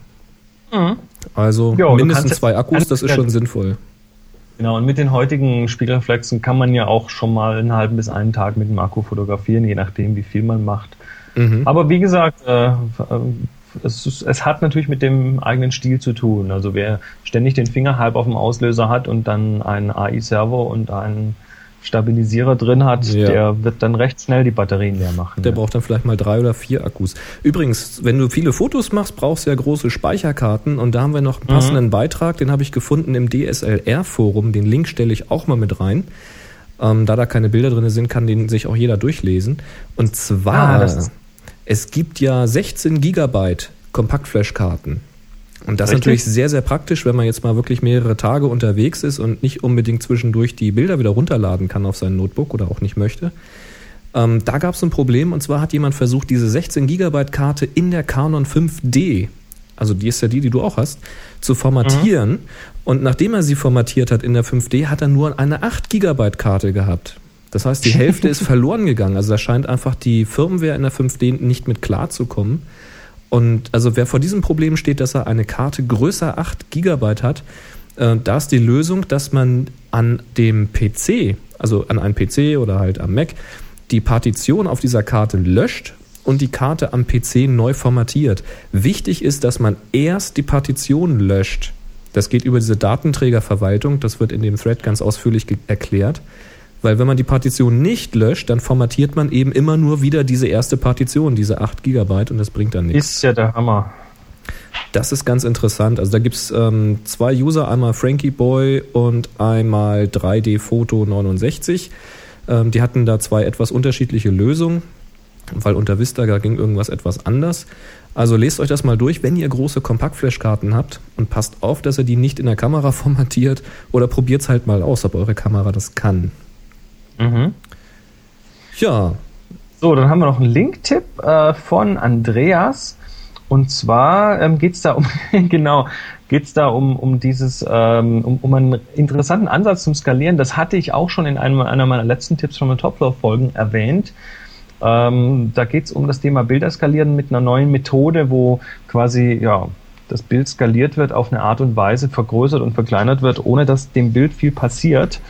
Also Ja, du mindestens zwei Akkus, das ist schon sinnvoll. Genau, und mit den heutigen Spiegelreflexen kann man ja auch schon mal einen halben bis einen Tag mit dem Akku fotografieren, je nachdem, wie viel man macht. Mhm. Aber wie gesagt, äh, es, ist- es hat natürlich mit dem eigenen Stil zu tun. Also wer ständig den Finger halb auf dem Auslöser hat und dann einen AI-Servo und einen Stabilisierer drin hat, Ja. der wird dann recht schnell die Batterien leer machen. Der ja. braucht dann vielleicht mal drei oder vier Akkus. Übrigens, wenn du viele Fotos machst, brauchst du ja große Speicherkarten und da haben wir noch einen passenden Beitrag, den habe ich gefunden im DSLR-Forum. Den Link stelle ich auch mal mit rein. Ähm, da da keine Bilder drin sind, kann den sich auch jeder durchlesen. Und zwar, Ah, das ist- es gibt ja 16 Gigabyte Kompaktflash-Karten. Und das ist natürlich sehr, sehr praktisch, wenn man jetzt mal wirklich mehrere Tage unterwegs ist und nicht unbedingt zwischendurch die Bilder wieder runterladen kann auf sein Notebook oder auch nicht möchte. Ähm, da gab es ein Problem und zwar hat jemand versucht, diese 16 Gigabyte Karte in der Canon 5D, also die ist ja die, die du auch hast, zu formatieren. Und nachdem er sie formatiert hat in der 5D, hat er nur eine 8 Gigabyte Karte gehabt. Das heißt, die Hälfte ist verloren gegangen. Also da scheint einfach die Firmware in der 5D nicht mit klarzukommen. Und also wer vor diesem Problem steht, dass er eine Karte größer 8 Gigabyte hat, äh, da ist die Lösung, dass man an dem PC, also an einem PC oder halt am Mac, die Partition auf dieser Karte löscht und die Karte am PC neu formatiert. Wichtig ist, dass man erst die Partition löscht. Das geht über diese Datenträgerverwaltung, das wird in dem Thread ganz ausführlich erklärt. Weil wenn man die Partition nicht löscht, dann formatiert man eben immer nur wieder diese erste Partition, diese 8 Gigabyte und das bringt dann nichts. Ist ja der Hammer. Das ist ganz interessant. Also da gibt's ähm, zwei User, einmal Frankie Boy und einmal 3D Foto 69. Ähm, die hatten da zwei etwas unterschiedliche Lösungen, weil unter Vista ging irgendwas etwas anders. Also lest euch das mal durch, wenn ihr große Kompaktflashkarten habt und passt auf, dass ihr die nicht in der Kamera formatiert oder probiert's halt mal aus, ob eure Kamera das kann. Mhm. Ja, So, dann haben wir noch einen Link-Tipp äh, von Andreas. Und zwar ähm, geht es da um, genau, geht's da um, um dieses, ähm, um, um einen interessanten Ansatz zum Skalieren. Das hatte ich auch schon in einem, einer meiner letzten Tipps von den Topflow-Folgen erwähnt. Ähm, da geht es um das Thema Bilder skalieren mit einer neuen Methode, wo quasi, ja, das Bild skaliert wird auf eine Art und Weise, vergrößert und verkleinert wird, ohne dass dem Bild viel passiert.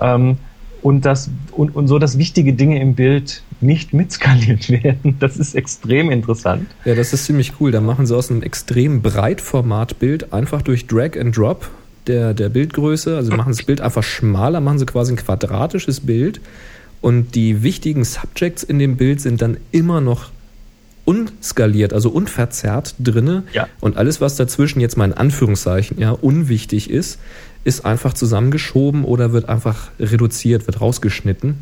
Ähm, und, das, und, und so, dass wichtige Dinge im Bild nicht mitskaliert werden. Das ist extrem interessant. Ja, das ist ziemlich cool. Da machen sie aus einem extrem Breitformatbild einfach durch Drag and Drop der, der Bildgröße. Also machen das Bild einfach schmaler, machen sie quasi ein quadratisches Bild. Und die wichtigen Subjects in dem Bild sind dann immer noch unskaliert, also unverzerrt drinne. Ja. Und alles, was dazwischen jetzt mal in Anführungszeichen ja unwichtig ist, ist einfach zusammengeschoben oder wird einfach reduziert, wird rausgeschnitten.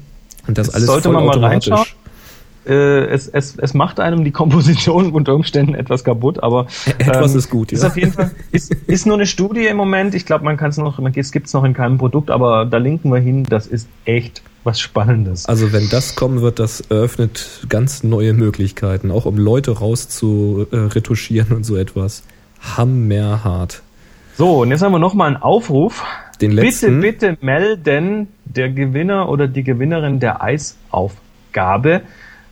Und das Jetzt alles sollte man mal reinschauen. Äh, es, es, es macht einem die Komposition unter Umständen etwas kaputt, aber Etwas ist gut, Ist ja. auf jeden Fall ist, ist nur eine Studie im Moment. Ich glaube, man kann es noch, es gibt es noch in keinem Produkt, aber da linken wir hin. Das ist echt was Spannendes. Also wenn das kommen wird, das eröffnet ganz neue Möglichkeiten, auch um Leute raus zu äh, und so etwas. Hammerhart. So, und jetzt haben wir noch mal einen Aufruf. Den letzten. Bitte, bitte melden der Gewinner oder die Gewinnerin der Eisaufgabe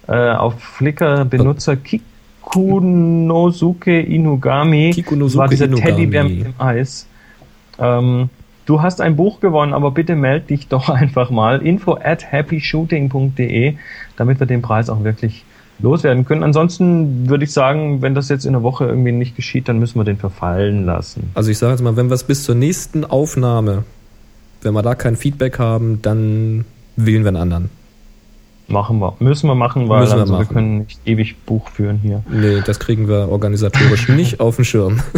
äh, auf Flickr Benutzer Kikunosuke Inugami. Kikunosuke war dieser Inugami. Teddybär mit dem Eis. Ähm, du hast ein Buch gewonnen, aber bitte meld dich doch einfach mal. Info at happyshooting.de, damit wir den Preis auch wirklich loswerden können. Ansonsten würde ich sagen, wenn das jetzt in der Woche irgendwie nicht geschieht, dann müssen wir den verfallen lassen. Also ich sage jetzt mal, wenn wir es bis zur nächsten Aufnahme, wenn wir da kein Feedback haben, dann wählen wir einen anderen. Machen wir. Müssen wir machen, weil Müssen wir also wir machen. können nicht ewig Buch führen hier. Nee, das kriegen wir organisatorisch nicht auf den Schirm.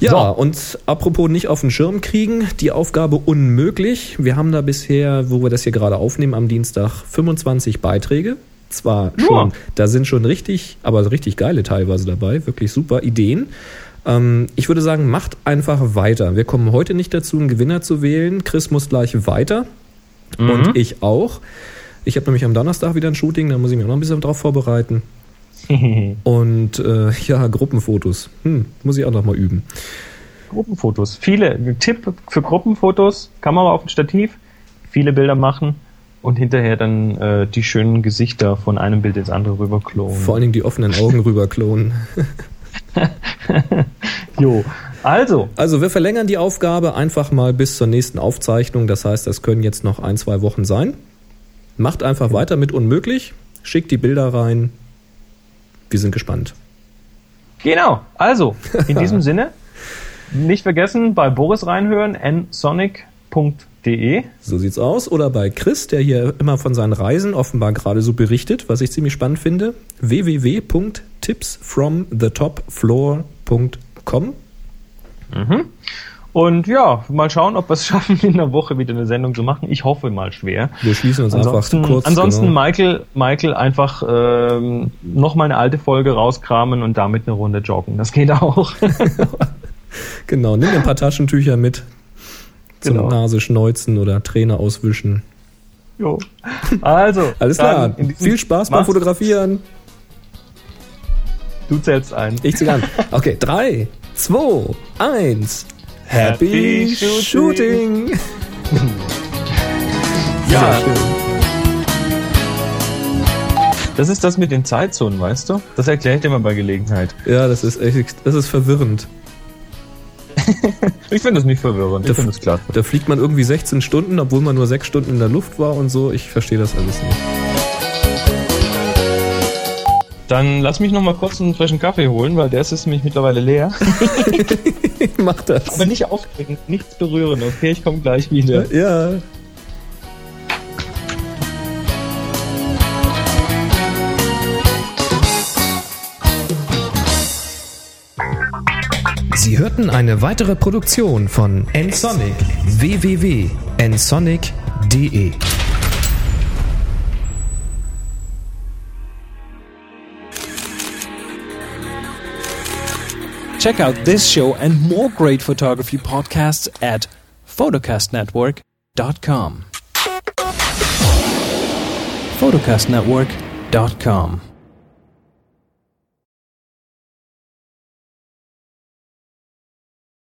Ja, So. und apropos nicht auf den Schirm kriegen, die Aufgabe unmöglich. Wir haben da bisher, wo wir das hier gerade aufnehmen, am Dienstag 25 Beiträge. Zwar Ja. schon, da sind schon richtig, aber richtig geile teilweise dabei, wirklich super Ideen. Ähm, ich würde sagen, macht einfach weiter. Wir kommen heute nicht dazu, einen Gewinner zu wählen. Chris muss gleich weiter und ich auch. Ich habe nämlich am Donnerstag wieder ein Shooting, da muss ich mich auch noch ein bisschen drauf vorbereiten. Und äh, ja, Gruppenfotos. Hm, muss ich auch noch mal üben. Gruppenfotos. Viele. Tipp für Gruppenfotos. Kamera auf dem Stativ. Viele Bilder machen. Und hinterher dann äh, die schönen Gesichter von einem Bild ins andere rüber klonen. Vor allen Dingen die offenen Augen rüber klonen. Jo. Also, Also wir verlängern die Aufgabe einfach mal bis zur nächsten Aufzeichnung. Das heißt, das können jetzt noch ein, zwei Wochen sein. Macht einfach weiter mit unmöglich. Schickt die Bilder rein. Wir sind gespannt. genau. Also, in diesem Sinne, nicht vergessen, bei Boris reinhören, nsonic.de. So sieht's aus. Oder bei Chris, der hier immer von seinen Reisen offenbar gerade so berichtet, was ich ziemlich spannend finde. www.tipsfromthetopfloor.com Und ja, mal schauen, ob wir es schaffen, in der Woche wieder eine Sendung zu machen. Ich hoffe mal schwer. Wir schließen uns Ansonsten, einfach kurz. ansonsten genau. Michael, Michael einfach ähm, noch mal eine alte Folge rauskramen und damit eine Runde joggen. Das geht auch. Genau, nimm ein paar Taschentücher mit zum Genau. Nase schneuzen oder Träne auswischen. jo. Also, Alles klar. Viel Spaß beim. Fotografieren. Du zählst ein. Ich zieh an. Okay, drei, zwei, eins. Happy, Happy Shooting. Shooting. Sehr Ja. schön. Das ist das mit den Zeitzonen, weißt du? Das erkläre ich dir mal bei Gelegenheit. Ja, das ist echt, das ist verwirrend. Ich finde das nicht verwirrend. Ich Das- finde das klasse. Da fliegt man irgendwie 16 Stunden, obwohl man nur 6 Stunden in der Luft war und so. Ich verstehe das alles nicht. Dann lass mich noch mal kurz einen frischen Kaffee holen, weil der ist jetzt nämlich mittlerweile leer. Mach das. Aber nicht aufregen, nichts berühren, okay? Ich komme gleich wieder. Ja. Sie hörten eine weitere Produktion von nsonic www.nsonic.de Check out this show and more great photography podcasts at photocastnetwork.com. photocastnetwork.com.